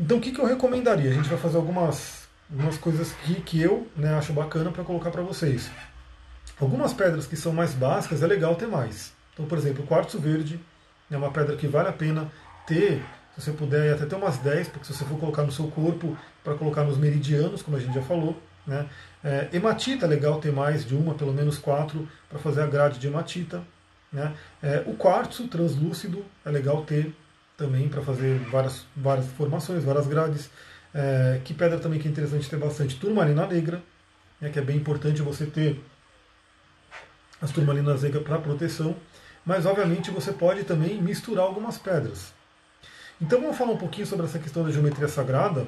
Então o que, que eu recomendaria? A gente vai fazer algumas, algumas coisas que, que eu né, acho bacana para colocar para vocês. Algumas pedras que são mais básicas é legal ter mais. Então, por exemplo, o quartzo verde é uma pedra que vale a pena ter, você puder, até ter umas 10, porque se você for colocar no seu corpo, para colocar nos meridianos, como a gente já falou. Né? É, hematita é legal ter mais de uma, pelo menos quatro, para fazer a grade de hematita. Né? É, o quartzo translúcido é legal ter também para fazer várias, várias formações, várias grades. É, que pedra também que é interessante ter bastante? Turmalina negra, né, que é bem importante você ter as turmalinas negras para proteção mas obviamente você pode também misturar algumas pedras. Então vamos falar um pouquinho sobre essa questão da geometria sagrada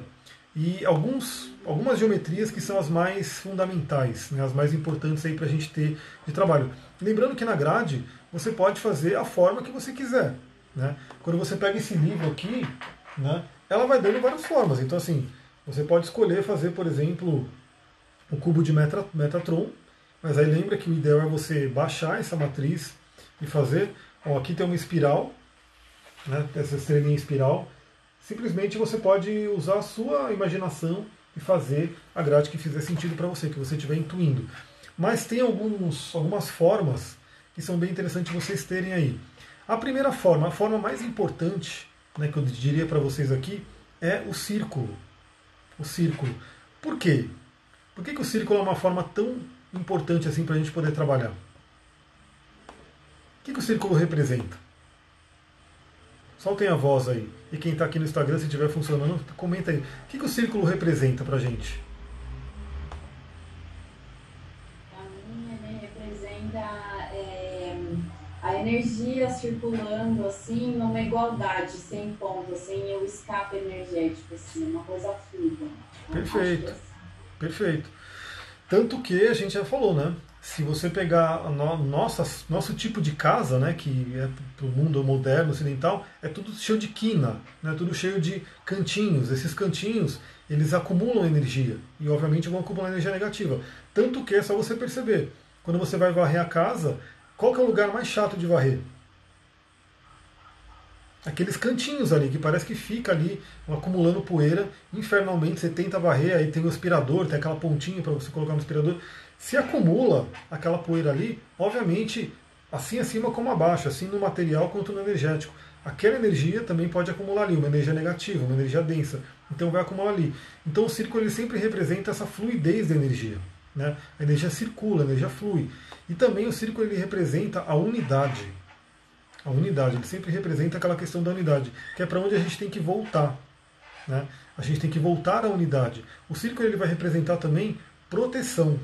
e alguns, algumas geometrias que são as mais fundamentais, né, as mais importantes aí para a gente ter de trabalho. Lembrando que na grade você pode fazer a forma que você quiser. Né? Quando você pega esse livro aqui, né, ela vai dando várias formas. Então assim, você pode escolher fazer, por exemplo, o cubo de Metatron, mas aí lembra que o ideal é você baixar essa matriz e fazer. Ó, aqui tem uma espiral, né, essa estrelinha espiral. Simplesmente você pode usar a sua imaginação e fazer a grade que fizer sentido para você, que você estiver intuindo. Mas tem alguns, algumas formas que são bem interessantes vocês terem aí. A primeira forma, a forma mais importante né, que eu diria para vocês aqui é o círculo. O círculo. Por quê? Por que, que o círculo é uma forma tão importante assim para a gente poder trabalhar? O que, que o círculo representa? Soltem a voz aí. E quem está aqui no Instagram, se estiver funcionando, comenta aí. O que, que o círculo representa para gente? Para mim, ele representa é, a energia circulando assim, numa igualdade, sem ponto, sem o escape energético, assim, uma coisa fluida. Perfeito. É assim. Perfeito. Tanto que a gente já falou, né? Se você pegar no, nossa, nosso tipo de casa, né, que é para o mundo moderno, ocidental, é tudo cheio de quina, né, tudo cheio de cantinhos. Esses cantinhos, eles acumulam energia e, obviamente, vão acumular energia negativa. Tanto que é só você perceber, quando você vai varrer a casa, qual é o lugar mais chato de varrer? Aqueles cantinhos ali, que parece que fica ali acumulando poeira, infernalmente você tenta varrer, aí tem o aspirador, tem aquela pontinha para você colocar no aspirador, se acumula aquela poeira ali, obviamente, assim acima como abaixo, assim no material quanto no energético. Aquela energia também pode acumular ali, uma energia negativa, uma energia densa. Então vai acumular ali. Então o círculo ele sempre representa essa fluidez da energia. Né? A energia circula, a energia flui. E também o círculo ele representa a unidade. A unidade, ele sempre representa aquela questão da unidade, que é para onde a gente tem que voltar. Né? A gente tem que voltar à unidade. O círculo ele vai representar também proteção.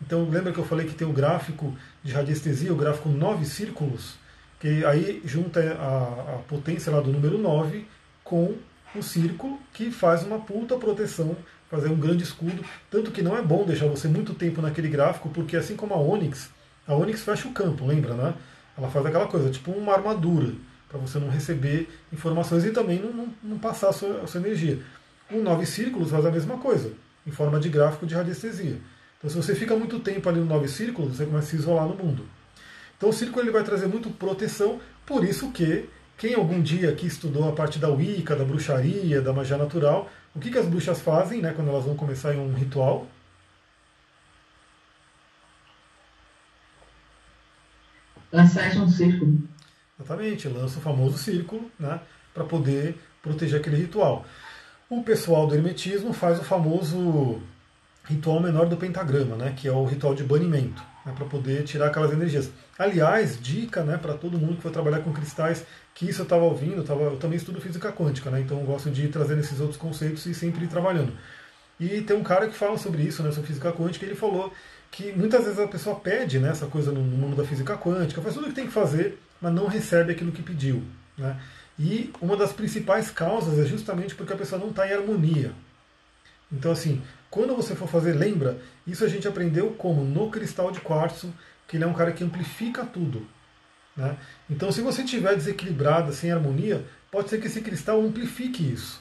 Então lembra que eu falei que tem o gráfico de radiestesia, o gráfico 9 círculos, que aí junta a, a potência lá do número 9 com o círculo, que faz uma puta proteção, fazer um grande escudo. Tanto que não é bom deixar você muito tempo naquele gráfico, porque assim como a Onyx, a Onyx fecha o campo, lembra, né? Ela faz aquela coisa, tipo uma armadura, para você não receber informações e também não, não, não passar a sua, a sua energia. O 9 círculos faz a mesma coisa, em forma de gráfico de radiestesia. Então, se você fica muito tempo ali no nove círculos, você começa a se isolar no mundo. Então, o círculo ele vai trazer muito proteção, por isso que quem algum dia aqui estudou a parte da Wicca, da bruxaria, da magia natural, o que, que as bruxas fazem né, quando elas vão começar em um ritual? Fecham um círculo. Exatamente, lança o famoso círculo né, para poder proteger aquele ritual. O pessoal do hermetismo faz o famoso ritual menor do pentagrama, né, que é o ritual de banimento, né, para poder tirar aquelas energias. Aliás, dica né, para todo mundo que for trabalhar com cristais, que isso eu estava ouvindo, eu, tava, eu também estudo física quântica, né, então eu gosto de ir trazendo esses outros conceitos e sempre ir trabalhando. E tem um cara que fala sobre isso, né, sobre física quântica, e ele falou que muitas vezes a pessoa pede né, essa coisa no mundo da física quântica, faz tudo o que tem que fazer, mas não recebe aquilo que pediu. Né? E uma das principais causas é justamente porque a pessoa não está em harmonia. Então, assim, quando você for fazer, lembra, isso a gente aprendeu como? No cristal de quartzo, que ele é um cara que amplifica tudo. Né? Então, se você estiver desequilibrada, sem harmonia, pode ser que esse cristal amplifique isso.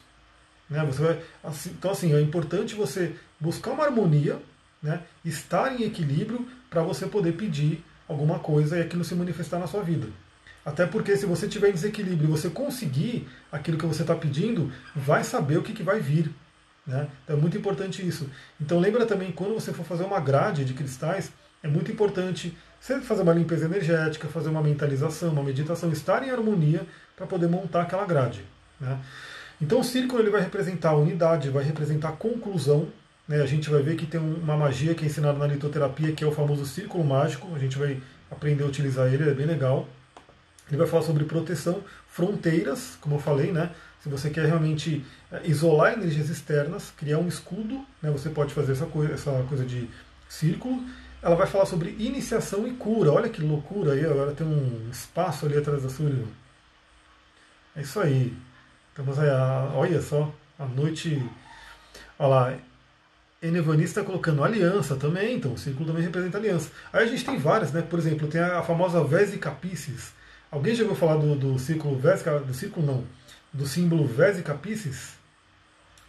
Né? Você vai, assim, então, assim, é importante você buscar uma harmonia, né? estar em equilíbrio para você poder pedir alguma coisa e aquilo se manifestar na sua vida. Até porque se você tiver em desequilíbrio e você conseguir aquilo que você está pedindo, vai saber o que, que vai vir. Né? Então é muito importante isso. Então lembra também, quando você for fazer uma grade de cristais, é muito importante você fazer uma limpeza energética, fazer uma mentalização, uma meditação, estar em harmonia para poder montar aquela grade. Né? Então o círculo ele vai representar a unidade, vai representar a conclusão. Né? A gente vai ver que tem uma magia que é ensinada na litoterapia, que é o famoso círculo mágico. A gente vai aprender a utilizar ele, é bem legal. Ele vai falar sobre proteção, fronteiras, como eu falei, né? Se você quer realmente é, isolar energias externas, criar um escudo, né? você pode fazer essa coisa, essa coisa de círculo. Ela vai falar sobre iniciação e cura. Olha que loucura aí, agora tem um espaço ali atrás da sua. É isso aí. Estamos aí, olha só, a noite. Olha lá, Enevanista colocando aliança também, então o círculo também representa aliança. Aí a gente tem várias, né? Por exemplo, tem a famosa Vesica Pisces, Alguém já ouviu falar do, do círculo Vésica, do círculo não, do símbolo Vésica Pisces?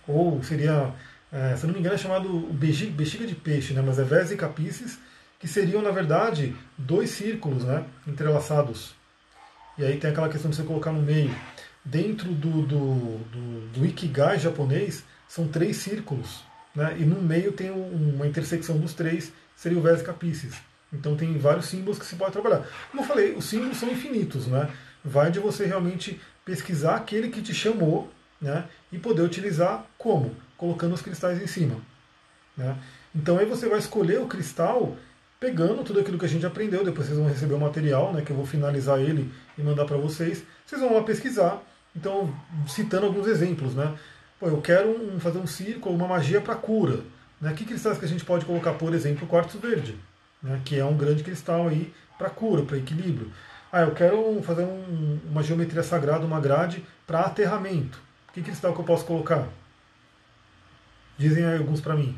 Ou seria, é, se não me engano, é chamado bexiga, de peixe, né? mas é Vésica Pisces, que seriam, na verdade, dois círculos né? entrelaçados. E aí tem aquela questão de você colocar no meio. Dentro do, do, do, do Ikigai japonês, são três círculos. Né? E no meio tem uma intersecção dos três, seria o Vésica Pisces. Então tem vários símbolos que se pode trabalhar. Como eu falei, os símbolos são infinitos, né? Vai de você realmente pesquisar aquele que te chamou, né? E poder utilizar como? Colocando os cristais em cima. Né? Então aí você vai escolher o cristal pegando tudo aquilo que a gente aprendeu, depois vocês vão receber o material, né, que eu vou finalizar ele e mandar para vocês. Vocês vão lá pesquisar. Então, citando alguns exemplos, né? Pô, eu quero um, fazer um círculo, uma magia para cura. Né? Que cristais que a gente pode colocar, por exemplo, quartzo verde né, que é um grande cristal aí para cura, para equilíbrio. Ah, eu quero fazer um, uma geometria sagrada, uma grade para aterramento. Que cristal que eu posso colocar? Dizem aí alguns para mim.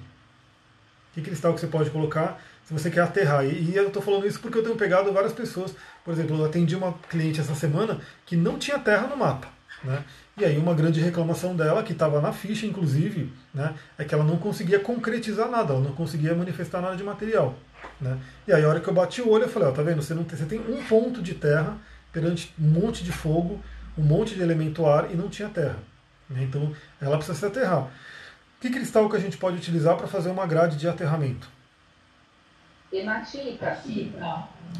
Que cristal que você pode colocar se você quer aterrar? E, e eu estou falando isso porque eu tenho pegado várias pessoas. Por exemplo, eu atendi uma cliente essa semana que não tinha terra no mapa. Né? E aí uma grande reclamação dela, que estava na ficha inclusive, né, é que ela não conseguia concretizar nada, ela não conseguia manifestar nada de material. Né? E aí a hora que eu bati o olho, eu falei, ó, tá vendo, você, não tem, você tem um ponto de terra perante um monte de fogo, um monte de elemento ar e não tinha terra. Né? Então ela precisa se aterrar. Que cristal que a gente pode utilizar para fazer uma grade de aterramento? Hematita.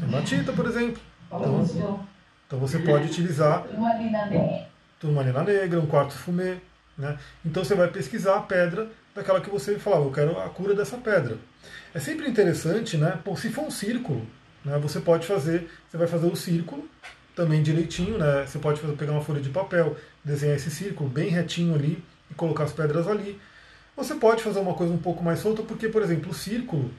Hematita, por exemplo. Então, então você pode utilizar turmalina negra, um quarto fumê. Né? Então você vai pesquisar a pedra daquela que você falava, eu quero a cura dessa pedra. É sempre interessante, né? Pô, se for um círculo, né, você pode fazer, você vai fazer o círculo também direitinho, né? Você pode fazer, pegar uma folha de papel, desenhar esse círculo bem retinho ali e colocar as pedras ali. Você pode fazer uma coisa um pouco mais solta, porque, por exemplo, o círculo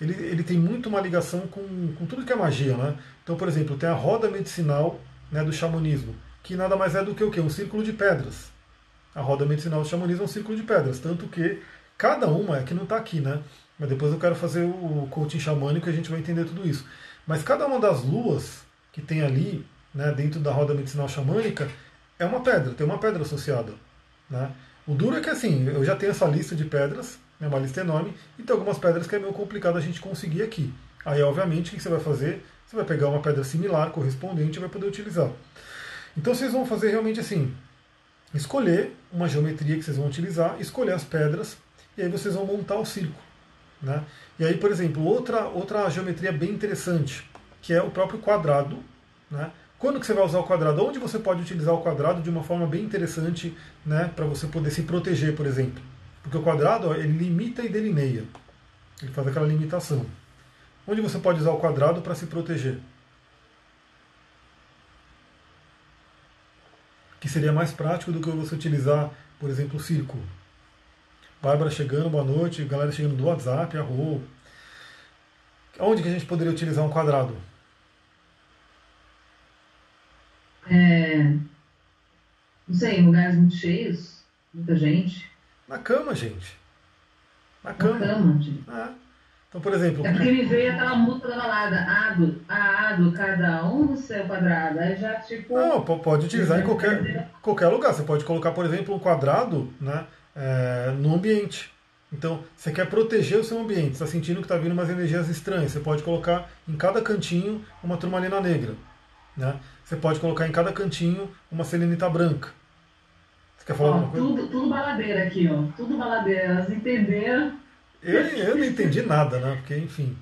ele, ele tem muito uma ligação com, com tudo que é magia, né? Então, por exemplo, tem a roda medicinal né, do xamanismo que nada mais é do que o quê? Um círculo de pedras. A roda medicinal do xamanismo é um círculo de pedras, tanto que cada uma, é que não está aqui, né? Mas depois eu quero fazer o coaching xamânico e a gente vai entender tudo isso. Mas cada uma das luas que tem ali, né, dentro da roda medicinal xamânica, é uma pedra, tem uma pedra associada. Né? O duro é que assim, eu já tenho essa lista de pedras, é uma lista enorme, e tem algumas pedras que é meio complicado a gente conseguir aqui. Aí, obviamente, o que você vai fazer? Você vai pegar uma pedra similar, correspondente, e vai poder utilizar. Então vocês vão fazer realmente assim, escolher uma geometria que vocês vão utilizar, escolher as pedras, e aí vocês vão montar o círculo. Né? E aí, por exemplo, outra, outra geometria bem interessante, que é o próprio quadrado. Né? Quando que você vai usar o quadrado? Onde você pode utilizar o quadrado de uma forma bem interessante né, para você poder se proteger, por exemplo? Porque o quadrado ó, ele limita e delineia. Ele faz aquela limitação. Onde você pode usar o quadrado para se proteger? Que seria mais prático do que você utilizar, por exemplo, o círculo. Bárbara chegando, boa noite, galera chegando do WhatsApp, arro. Onde que a gente poderia utilizar um quadrado? É, não sei, em lugares muito cheios, muita gente. Na cama, gente. Na Na cama. cama, gente. É. Então, por exemplo, É porque me veio aquela música da balada, ado, a ado, cada um no seu quadrado. Aí já, tipo. não, po- pode utilizar em qualquer, qualquer lugar. Você pode colocar, por exemplo, um quadrado né, é, no ambiente. Então, você quer proteger o seu ambiente, está sentindo que está vindo umas energias estranhas. Você pode colocar em cada cantinho uma turmalina negra. Né? Você pode colocar em cada cantinho uma selenita branca. Você quer falar Ó, alguma coisa? tudo, tudo baladeira aqui, ó. Tudo baladeira. Elas entenderam. Eu, eu não entendi nada, né? Porque, enfim.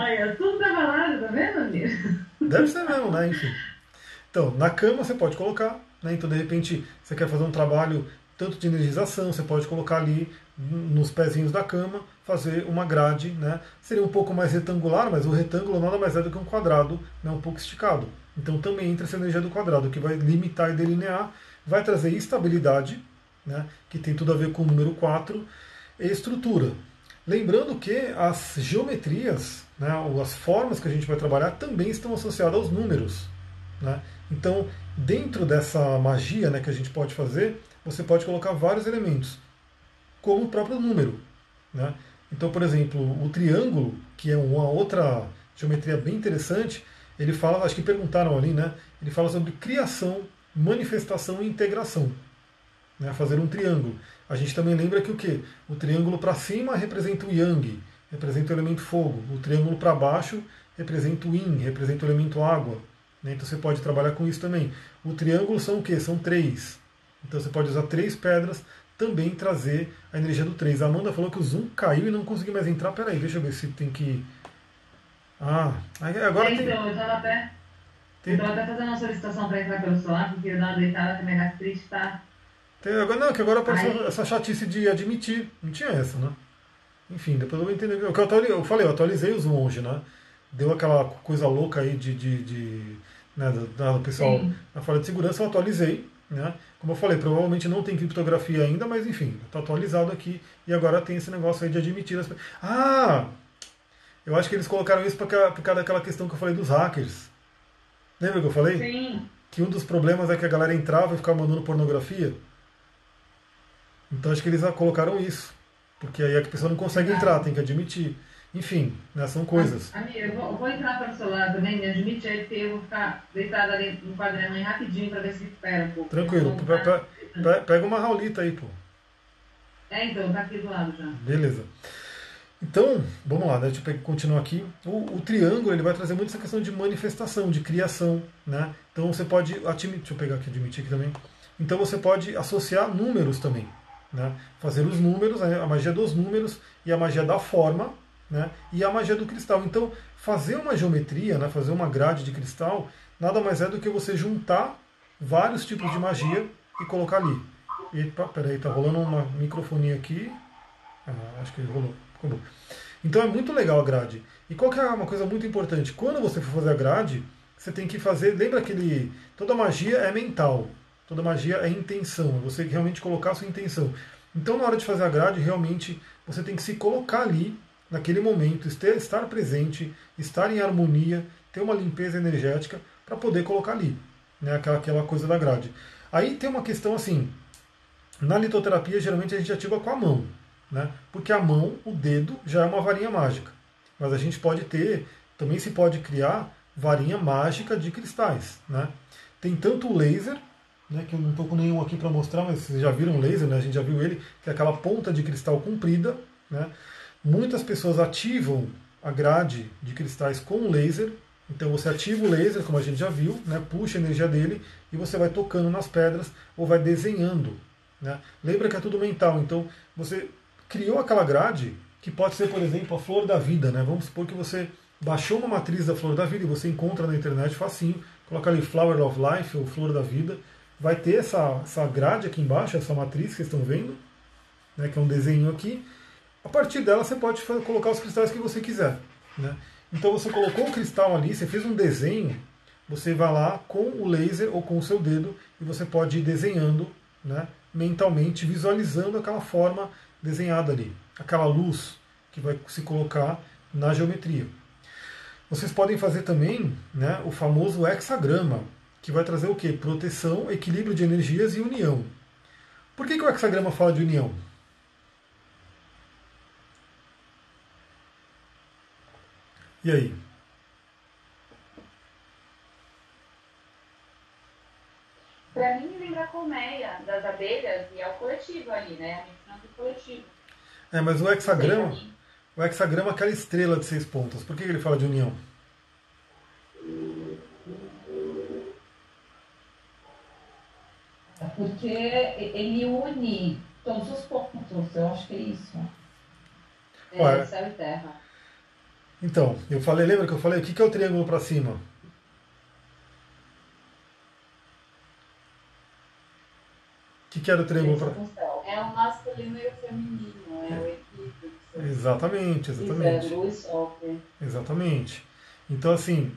Aí, ó, tudo da balada, tá vendo, amigo? Deve ser mesmo, né? Enfim. Então, na cama você pode colocar, né? Então, de repente, você quer fazer um trabalho tanto de energização, você pode colocar ali nos pezinhos da cama, fazer uma grade, né? Seria um pouco mais retangular, mas o retângulo nada mais é do que um quadrado, né? um pouco esticado. Então também entra essa energia do quadrado, que vai limitar e delinear, vai trazer estabilidade, né? que tem tudo a ver com o número 4, e estrutura. Lembrando que as geometrias, né, ou as formas que a gente vai trabalhar também estão associadas aos números. Né? Então, dentro dessa magia né, que a gente pode fazer, você pode colocar vários elementos, como o próprio número. Né? Então, por exemplo, o triângulo, que é uma outra geometria bem interessante, ele fala, acho que perguntaram ali, né? Ele fala sobre criação, manifestação e integração. Né? Fazer um triângulo. A gente também lembra que o que? O triângulo para cima representa o yang, representa o elemento fogo. O triângulo para baixo representa o yin, representa o elemento água. Né? Então você pode trabalhar com isso também. O triângulo são o quê? São três. Então você pode usar três pedras, também trazer a energia do 3. A Amanda falou que o Zoom caiu e não consegui mais entrar. Peraí, deixa eu ver se tem que. Ah, agora tem. então, eu tava até. tem- até fazendo uma solicitação pra entrar pelo celular, porque eu dar uma deitada que minha gastrite tá. Agora, não, que agora apareceu essa chatice de admitir. Não tinha essa, né? Enfim, depois eu vou entender. Eu, eu falei, eu atualizei os longe, né? Deu aquela coisa louca aí de. de, de né, do, do pessoal Sim. na falha de segurança, eu atualizei. Né? Como eu falei, provavelmente não tem criptografia ainda, mas enfim, está atualizado aqui e agora tem esse negócio aí de admitir as Ah! Eu acho que eles colocaram isso por causa daquela questão que eu falei dos hackers. Lembra que eu falei? Sim. Que um dos problemas é que a galera entrava e ficava mandando pornografia. Então acho que eles colocaram isso. Porque aí a pessoa não consegue entrar, tem que admitir. Enfim, né, são coisas. Amiga, eu vou, vou entrar pelo celular também, me admite aí, porque eu vou ficar deitada ali no quadro da mãe rapidinho pra ver se recupera um pouco. Tranquilo. Então, Pe- pe- pe- Pega uma raulita aí, pô. É, então, tá aqui do lado já. Beleza. Então, vamos lá, né? Deixa eu continuar aqui. O, o triângulo ele vai trazer muito essa questão de manifestação, de criação. Né? Então você pode. Deixa eu pegar aqui, admitir aqui também. Então você pode associar números também. Né? Fazer os números, a magia dos números e a magia da forma né? e a magia do cristal. Então, fazer uma geometria, né? fazer uma grade de cristal, nada mais é do que você juntar vários tipos de magia e colocar ali. Epa, peraí, tá rolando uma microfonia aqui. Ah, acho que rolou. Bom. Então é muito legal a grade. E qual que é uma coisa muito importante? Quando você for fazer a grade, você tem que fazer. Lembra aquele. Toda magia é mental. Toda magia é intenção. É você realmente colocar a sua intenção. Então, na hora de fazer a grade, realmente você tem que se colocar ali, naquele momento, estar presente, estar em harmonia, ter uma limpeza energética para poder colocar ali. Né? Aquela, aquela coisa da grade. Aí tem uma questão assim. Na litoterapia, geralmente a gente ativa com a mão, né? porque a mão, o dedo, já é uma varinha mágica. Mas a gente pode ter, também se pode criar varinha mágica de cristais. Né? Tem tanto o laser, né, que eu não estou com nenhum aqui para mostrar, mas vocês já viram laser, né? a gente já viu ele, que é aquela ponta de cristal comprida. Né? Muitas pessoas ativam a grade de cristais com laser. Então você ativa o laser, como a gente já viu, né? puxa a energia dele e você vai tocando nas pedras ou vai desenhando. Né? Lembra que é tudo mental, então você criou aquela grade, que pode ser, por exemplo, a flor da vida. Né? Vamos supor que você baixou uma matriz da flor da vida e você encontra na internet facinho, coloca ali Flower of Life ou Flor da Vida, vai ter essa, essa grade aqui embaixo, essa matriz que estão vendo, né? que é um desenho aqui. A partir dela você pode colocar os cristais que você quiser. Né? Então você colocou o cristal ali, você fez um desenho, você vai lá com o laser ou com o seu dedo e você pode ir desenhando né, mentalmente, visualizando aquela forma desenhada ali, aquela luz que vai se colocar na geometria. Vocês podem fazer também né, o famoso hexagrama, que vai trazer o quê? Proteção, equilíbrio de energias e união. Por que, que o hexagrama fala de união? E aí? Para mim, lembra a colmeia das abelhas e é o coletivo ali, né? A gente coletivo. É, mas o hexagrama, o hexagrama é aquela estrela de seis pontas. Por que ele fala de união? É porque ele une todos os pontos, eu acho que é isso. É, Ué. céu e terra. Então, eu falei, lembra que eu falei, o que é o triângulo para cima? O que, que era o triângulo para É o masculino e o feminino, é, é. o equilíbrio. Exatamente, exatamente. Exatamente. Então, assim,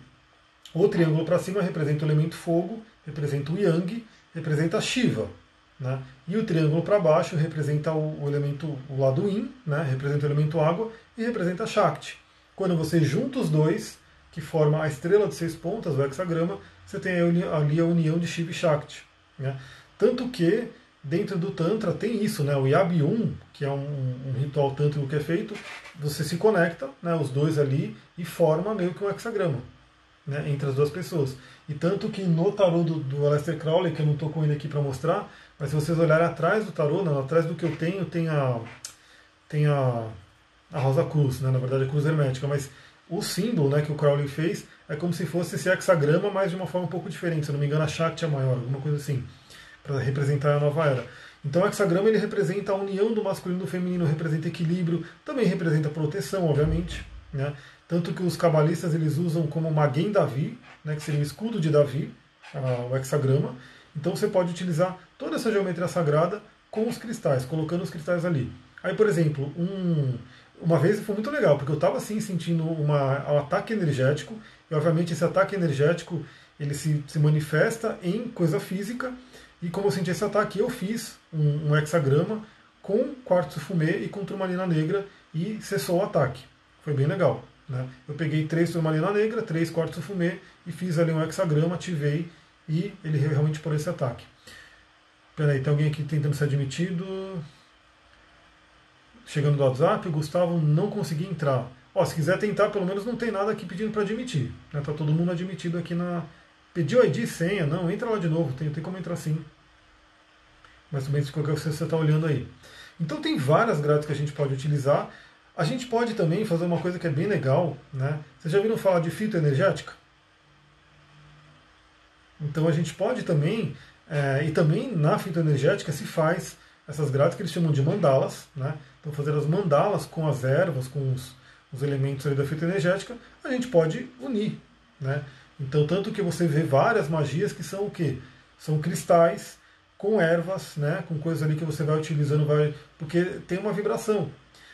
o triângulo para cima representa o elemento fogo, representa o Yang, representa Shiva. Né? E o triângulo para baixo representa o, o, elemento, o lado Yin, né? representa o elemento água, e representa Shakti. Quando você junta os dois, que forma a estrela de seis pontas, o hexagrama, você tem ali a união de Shiva e Shakti. Né? Tanto que dentro do Tantra tem isso, né? o Yabium, que é um, um ritual tântrico que é feito, você se conecta, né, os dois ali, e forma meio que um hexagrama né, entre as duas pessoas. E tanto que no tarô do, do Aleister Crowley, que eu não estou com ele aqui para mostrar, mas se vocês olharem atrás do tarô, não, atrás do que eu tenho, tem a, tem a, a Rosa Cruz, né, na verdade a Cruz Hermética, mas o símbolo né, que o Crowley fez é como se fosse esse hexagrama, mas de uma forma um pouco diferente. Se eu não me engano, a Shakti é maior, alguma coisa assim, para representar a nova era. Então o hexagrama ele representa a união do masculino e do feminino, representa equilíbrio, também representa proteção, obviamente. Né? Tanto que os cabalistas eles usam como Maguen Davi, né, que seria o escudo de Davi, o hexagrama. Então você pode utilizar toda essa geometria sagrada com os cristais, colocando os cristais ali. Aí, por exemplo, um, uma vez foi muito legal, porque eu estava assim sentindo uma, um ataque energético, e obviamente esse ataque energético ele se, se manifesta em coisa física, e como eu senti esse ataque, eu fiz um, um hexagrama com quartzo fumê e com turmalina negra e cessou o ataque. Foi bem legal. Né? Eu peguei três turmalina negra, três quartos fumê e fiz ali um hexagrama, ativei e ele realmente por esse ataque. Peraí, tem alguém aqui tentando ser admitido. Chegando do WhatsApp, Gustavo não consegui entrar. Ó, se quiser tentar, pelo menos não tem nada aqui pedindo para admitir. Né? Tá todo mundo admitido aqui na. Pediu ID senha? Não, entra lá de novo, tem, tem como entrar sim. Mas também se qualquer você está olhando aí. Então tem várias grades que a gente pode utilizar. A gente pode também fazer uma coisa que é bem legal, né? Vocês já viram falar de fitoenergética? Então a gente pode também, é, e também na fitoenergética se faz essas grades que eles chamam de mandalas, né? Então fazer as mandalas com as ervas, com os, os elementos da fitoenergética, a gente pode unir, né? Então tanto que você vê várias magias que são o quê? São cristais com ervas, né? Com coisas ali que você vai utilizando, vai porque tem uma vibração.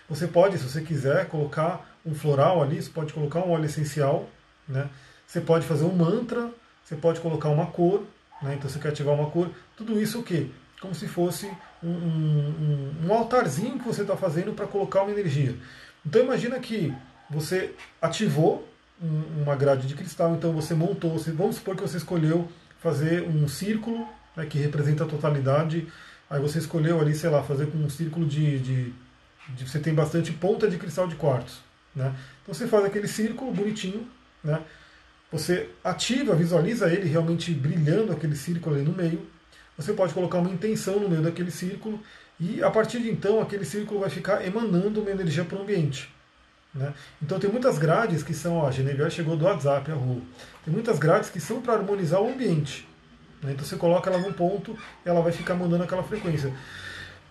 Você pode, se você quiser, colocar um floral ali, você pode colocar um óleo essencial, né? Você pode fazer um mantra, você pode colocar uma cor, né? então você quer ativar uma cor. Tudo isso o quê? Como se fosse um, um, um altarzinho que você está fazendo para colocar uma energia. Então imagina que você ativou uma grade de cristal, então você montou, vamos supor que você escolheu fazer um círculo né, que representa a totalidade, aí você escolheu ali, sei lá, fazer com um círculo de, de você tem bastante ponta de cristal de quartzo. Né? Então você faz aquele círculo bonitinho, né? você ativa, visualiza ele realmente brilhando aquele círculo ali no meio. Você pode colocar uma intenção no meio daquele círculo e a partir de então aquele círculo vai ficar emanando uma energia para o ambiente. Né? Então tem muitas grades que são, ó, a Genevieve chegou do WhatsApp, a rua. Tem muitas grades que são para harmonizar o ambiente. Né? Então você coloca ela num ponto ela vai ficar mandando aquela frequência.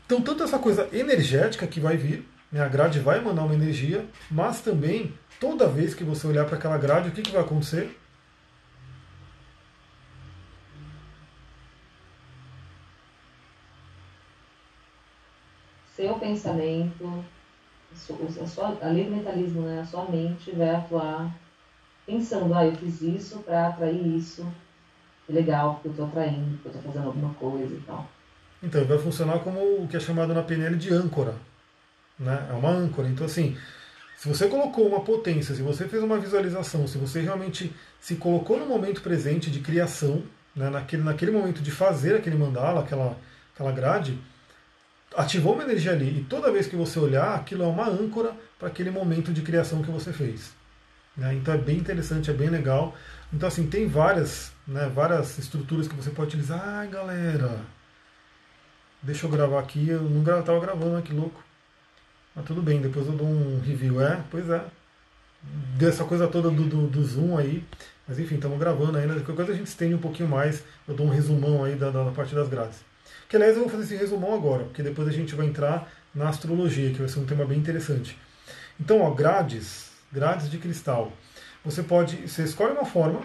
Então, tanto essa coisa energética que vai vir, né, a grade vai emanar uma energia, mas também, toda vez que você olhar para aquela grade, o que, que vai acontecer? Seu pensamento, a sua, a mentalismo, né, a sua mente vai atuar pensando, ah, eu fiz isso para atrair isso, que legal, porque eu estou atraindo, porque eu estou fazendo alguma coisa e tal. Então, vai funcionar como o que é chamado na PNL de âncora. Né? É uma âncora. Então, assim, Se você colocou uma potência, se você fez uma visualização, se você realmente se colocou no momento presente de criação, né, naquele, naquele momento de fazer aquele mandala, aquela, aquela grade, ativou uma energia ali. E toda vez que você olhar, aquilo é uma âncora para aquele momento de criação que você fez. Né? Então é bem interessante, é bem legal. Então assim, tem várias, né, várias estruturas que você pode utilizar. Ai galera, deixa eu gravar aqui, eu não estava gravando, que louco. Mas tudo bem, depois eu dou um review. É, pois é. Dessa coisa toda do, do, do Zoom aí. Mas enfim, estamos gravando ainda. Qualquer coisa a gente estende um pouquinho mais. Eu dou um resumão aí da, da parte das grades. Que aliás eu vou fazer esse resumão agora, porque depois a gente vai entrar na astrologia, que vai ser um tema bem interessante. Então, ó, grades, grades de cristal. Você pode, você escolhe uma forma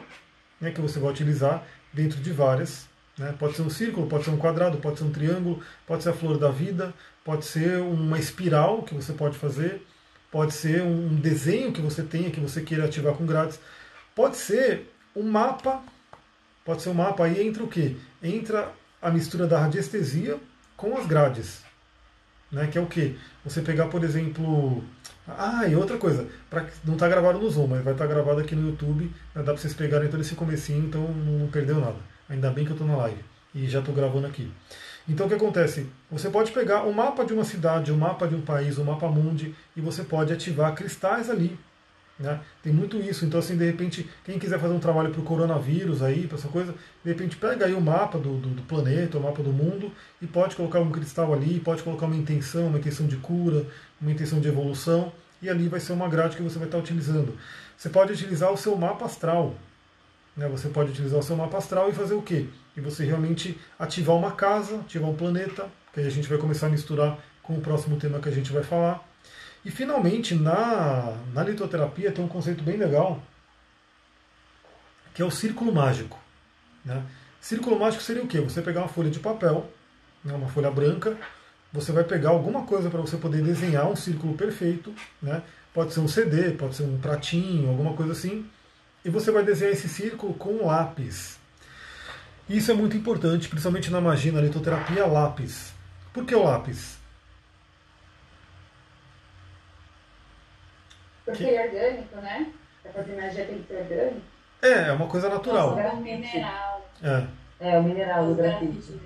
né, que você vai utilizar dentro de várias. Né? Pode ser um círculo, pode ser um quadrado, pode ser um triângulo, pode ser a flor da vida, pode ser uma espiral que você pode fazer, pode ser um desenho que você tenha, que você queira ativar com grades, pode ser um mapa, pode ser um mapa aí entra o quê? Entra a mistura da radiestesia com as grades. Né, que é o que? Você pegar, por exemplo. Ah, e outra coisa, pra, não está gravado no Zoom, mas vai estar tá gravado aqui no YouTube. Né, dá para vocês pegarem todo esse comecinho, então não perdeu nada. Ainda bem que eu estou na live e já estou gravando aqui. Então o que acontece? Você pode pegar o um mapa de uma cidade, o um mapa de um país, o um mapa mundi, e você pode ativar cristais ali. Né? Tem muito isso. Então, assim, de repente, quem quiser fazer um trabalho para o coronavírus aí, para essa coisa, de repente pega aí o mapa do, do, do, planeta, o mapa do mundo, e pode colocar um cristal ali, pode colocar uma intenção, uma intenção de cura, uma intenção de evolução, e ali vai ser uma grade que você vai estar utilizando. Você pode utilizar o seu mapa astral. Né? Você pode utilizar o seu mapa astral e fazer o quê? E você realmente ativar uma casa, ativar um planeta, que a gente vai começar a misturar com o próximo tema que a gente vai falar. E finalmente, na, na litoterapia tem um conceito bem legal, que é o círculo mágico. Né? Círculo mágico seria o quê? Você pegar uma folha de papel, né, uma folha branca, você vai pegar alguma coisa para você poder desenhar um círculo perfeito, né? pode ser um CD, pode ser um pratinho, alguma coisa assim, e você vai desenhar esse círculo com lápis. Isso é muito importante, principalmente na magia, na litoterapia, lápis. Por que o lápis? Porque é orgânico, né? Pra fazer magia tem que ser orgânico. É, é uma coisa natural. é um mineral. É. É, o mineral do grafite.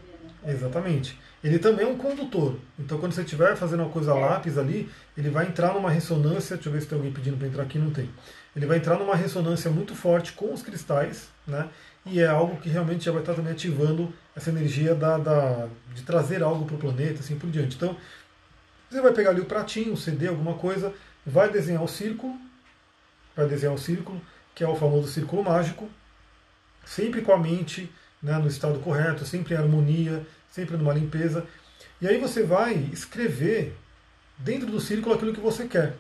Exatamente. Ele também é um condutor. Então, quando você estiver fazendo uma coisa lápis ali, ele vai entrar numa ressonância. Deixa eu ver se tem alguém pedindo para entrar aqui. Não tem. Ele vai entrar numa ressonância muito forte com os cristais, né? E é algo que realmente já vai estar também ativando essa energia da, da de trazer algo para o planeta, assim por diante. Então, você vai pegar ali o pratinho, o CD, alguma coisa, vai desenhar o círculo, vai desenhar o círculo, que é o famoso círculo mágico, sempre com a mente né, no estado correto, sempre em harmonia, sempre numa limpeza. E aí você vai escrever dentro do círculo aquilo que você quer.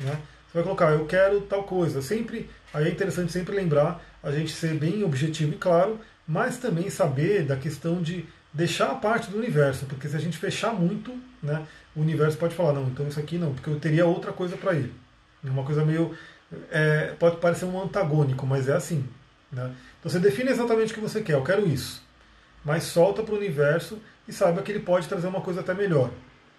Né? Você vai colocar, eu quero tal coisa. Sempre, aí é interessante sempre lembrar a gente ser bem objetivo e claro, mas também saber da questão de deixar a parte do universo, porque se a gente fechar muito, né, o universo pode falar, não, então isso aqui não, porque eu teria outra coisa para. É uma coisa meio. É, pode parecer um antagônico, mas é assim. Né? Então você define exatamente o que você quer, eu quero isso. Mas solta para o universo e saiba que ele pode trazer uma coisa até melhor.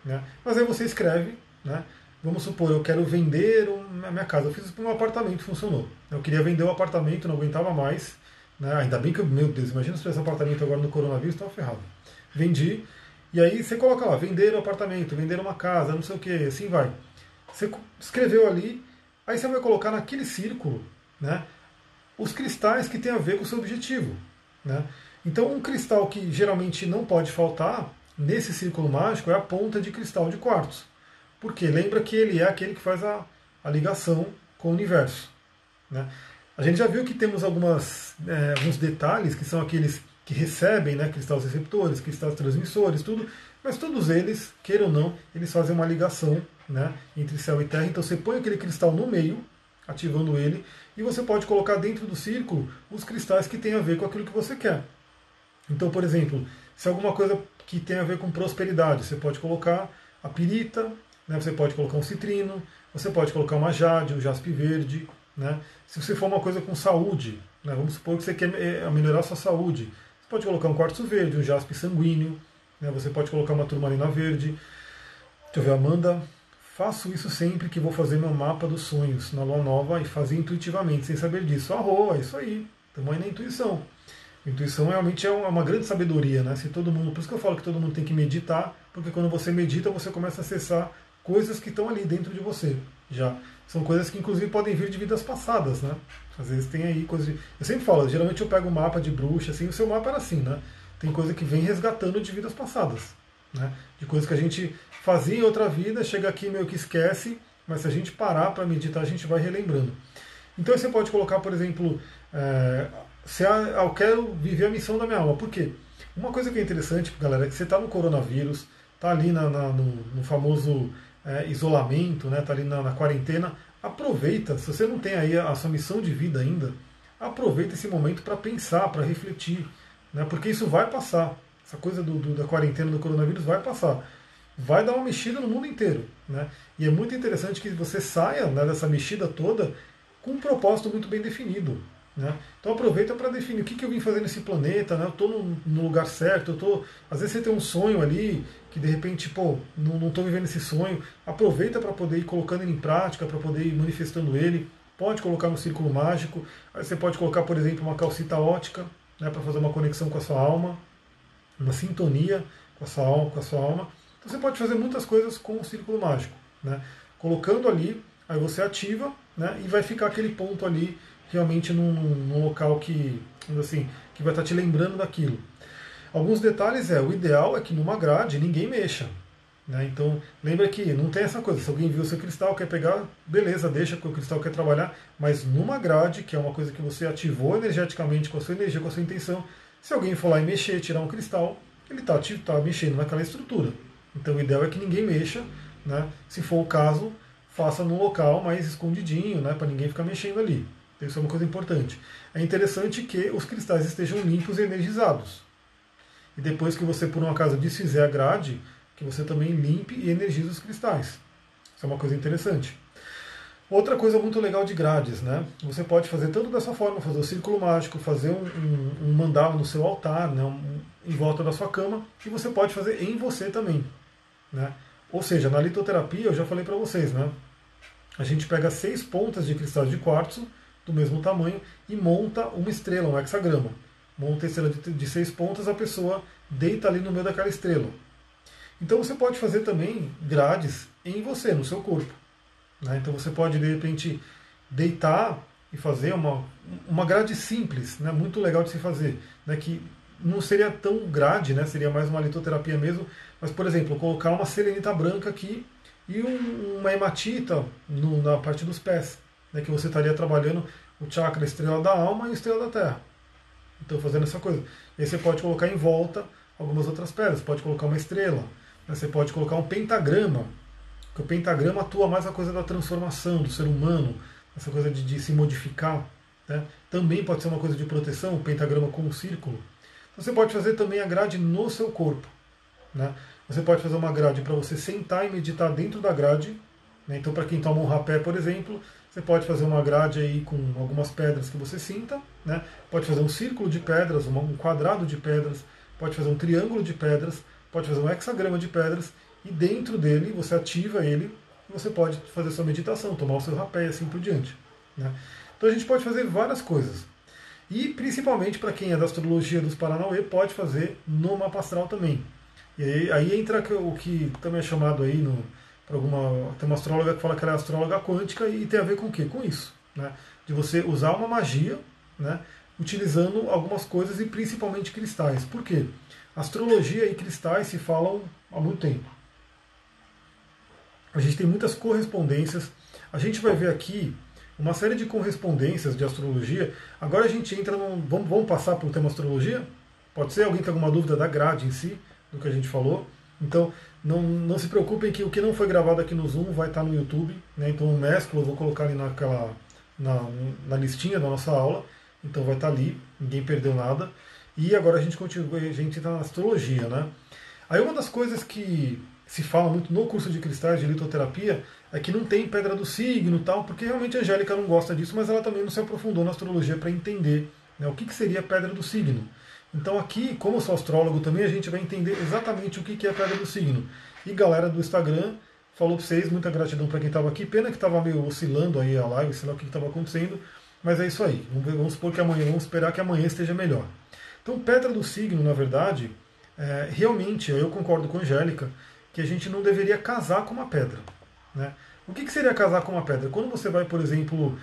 Né? Mas aí você escreve, né? Vamos supor, eu quero vender a minha casa. Eu fiz isso para um apartamento, funcionou. Eu queria vender o apartamento, não aguentava mais. Né? Ainda bem que, meu Deus, imagina se tivesse apartamento agora no coronavírus, estava ferrado. Vendi, e aí você coloca lá, vender um apartamento, vender uma casa, não sei o que, assim vai. Você escreveu ali, aí você vai colocar naquele círculo né, os cristais que tem a ver com o seu objetivo. Né? Então um cristal que geralmente não pode faltar nesse círculo mágico é a ponta de cristal de quartzo. Porque lembra que ele é aquele que faz a, a ligação com o universo. Né? A gente já viu que temos algumas, é, alguns detalhes que são aqueles que recebem né, cristais receptores, cristais transmissores, tudo, mas todos eles, queiram ou não, eles fazem uma ligação né, entre céu e terra. Então você põe aquele cristal no meio, ativando ele, e você pode colocar dentro do círculo os cristais que têm a ver com aquilo que você quer. Então, por exemplo, se é alguma coisa que tem a ver com prosperidade, você pode colocar a pirita, né, você pode colocar um citrino, você pode colocar uma jade, um jaspe verde. Né? Se você for uma coisa com saúde, né, vamos supor que você quer eh, melhorar a sua saúde, pode colocar um quartzo verde, um jaspe sanguíneo, né? você pode colocar uma turmalina verde. Deixa eu ver, Amanda faço isso sempre que vou fazer meu mapa dos sonhos na lua nova e fazer intuitivamente, sem saber disso. Arroa, é isso aí. Estamos aí na intuição. Intuição realmente é uma grande sabedoria, né? Se todo mundo, por isso que eu falo que todo mundo tem que meditar, porque quando você medita, você começa a acessar coisas que estão ali dentro de você. Já são coisas que inclusive podem vir de vidas passadas, né? Às vezes tem aí coisas. De... Eu sempre falo, geralmente eu pego um mapa de bruxa, assim, o seu mapa era assim, né? Tem coisa que vem resgatando de vidas passadas, né? De coisas que a gente fazia em outra vida, chega aqui meio que esquece, mas se a gente parar para meditar, a gente vai relembrando. Então você pode colocar, por exemplo, é, se eu quero viver a missão da minha alma. Por quê? Uma coisa que é interessante, galera, é que você está no coronavírus, está ali na, na, no, no, famoso é, isolamento, está né, tá ali na, na, quarentena. Aproveita, se você não tem aí a, a sua missão de vida ainda, aproveita esse momento para pensar, para refletir, né, porque isso vai passar. Essa coisa do, do, da quarentena do coronavírus vai passar. Vai dar uma mexida no mundo inteiro. Né? E é muito interessante que você saia né, dessa mexida toda com um propósito muito bem definido. Né? Então aproveita para definir o que, que eu vim fazer nesse planeta, né? eu estou no, no, lugar certo, eu tô, às vezes você tem um sonho ali que de repente, pô, não estou vivendo esse sonho, aproveita para poder ir colocando ele em prática, para poder ir manifestando ele, pode colocar no círculo mágico, aí você pode colocar, por exemplo, uma calcita ótica, né, para fazer uma conexão com a sua alma, uma sintonia com a sua alma, com a sua alma. Então você pode fazer muitas coisas com o círculo mágico, né? colocando ali, aí você ativa né, e vai ficar aquele ponto ali realmente num, num local que, assim, que vai estar te lembrando daquilo. Alguns detalhes é, o ideal é que numa grade ninguém mexa. Né? Então, lembra que não tem essa coisa, se alguém viu o seu cristal, quer pegar, beleza, deixa que o cristal quer trabalhar, mas numa grade, que é uma coisa que você ativou energeticamente com a sua energia, com a sua intenção, se alguém for lá e mexer, tirar um cristal, ele está tá mexendo naquela estrutura. Então o ideal é que ninguém mexa, né? se for o caso, faça num local mais escondidinho, né? para ninguém ficar mexendo ali. Isso é uma coisa importante. É interessante que os cristais estejam limpos e energizados. E depois que você, por um acaso, desfizer a grade, que você também limpe e energize os cristais. Isso é uma coisa interessante. Outra coisa muito legal de grades, né? Você pode fazer tanto dessa forma, fazer o círculo mágico, fazer um, um, um mandala no seu altar, né? Um, em volta da sua cama, e você pode fazer em você também. Né? Ou seja, na litoterapia, eu já falei para vocês, né? A gente pega seis pontas de cristal de quartzo do mesmo tamanho e monta uma estrela, um hexagrama. Monta a estrela de, seis pontas, a pessoa deita ali no meio daquela estrela. Então você pode fazer também grades em você, no seu corpo. Né? Então você pode, de repente, deitar e fazer uma, uma grade simples, né? muito legal de se fazer, né? que não seria tão grade, né? seria mais uma litoterapia mesmo, mas, por exemplo, colocar uma selenita branca aqui e um, uma hematita no, na parte dos pés né, que você estaria trabalhando o chakra estrela da alma e estrela da terra. Então fazendo essa coisa. E aí você pode colocar em volta algumas outras pedras, pode colocar uma estrela, né, você pode colocar um pentagrama, que o pentagrama atua mais a coisa da transformação do ser humano, essa coisa de, de se modificar. Né? Também pode ser uma coisa de proteção, o pentagrama com um círculo. Então, você pode fazer também a grade no seu corpo. Né? Você pode fazer uma grade para você sentar e meditar dentro da grade. Né? Então, para quem toma um rapé, por exemplo, você pode fazer uma grade aí com algumas pedras que você sinta, né? pode fazer um círculo de pedras, um quadrado de pedras, pode fazer um triângulo de pedras, pode fazer um hexagrama de pedras, e dentro dele você ativa ele e você pode fazer sua meditação, tomar o seu rapé e assim por diante. Né? Então a gente pode fazer várias coisas. E principalmente para quem é da astrologia dos Paranauê, pode fazer no mapa astral também. E aí, aí entra o que também é chamado aí no, alguma. Tem uma astróloga que fala que ela é astróloga quântica e tem a ver com o quê? Com isso. Né? De você usar uma magia, né? utilizando algumas coisas e principalmente cristais. Por quê? Astrologia e cristais se falam há muito tempo. A gente tem muitas correspondências. A gente vai ver aqui uma série de correspondências de astrologia. Agora a gente entra num. Vamos, vamos passar o tema astrologia? Pode ser? Alguém tem alguma dúvida da grade em si, do que a gente falou? Então, não, não se preocupem que o que não foi gravado aqui no Zoom vai estar no YouTube. Né? Então, o mesclo eu vou colocar ali naquela, na, na listinha da nossa aula. Então, vai estar ali, ninguém perdeu nada. E agora a gente continua, a gente está na astrologia. Né? Aí, uma das coisas que se fala muito no curso de cristais de litoterapia é que não tem pedra do signo tal, porque realmente a Angélica não gosta disso, mas ela também não se aprofundou na astrologia para entender né, o que, que seria pedra do signo. Então aqui, como eu sou astrólogo também, a gente vai entender exatamente o que é a pedra do signo. E galera do Instagram, falou para vocês, muita gratidão para quem estava aqui. Pena que estava meio oscilando aí a live, sei lá o que estava acontecendo, mas é isso aí. Vamos, ver, vamos supor que amanhã, vamos esperar que amanhã esteja melhor. Então, pedra do signo, na verdade, é, realmente, eu concordo com a Angélica, que a gente não deveria casar com uma pedra. Né? O que, que seria casar com uma pedra? Quando você vai, por exemplo,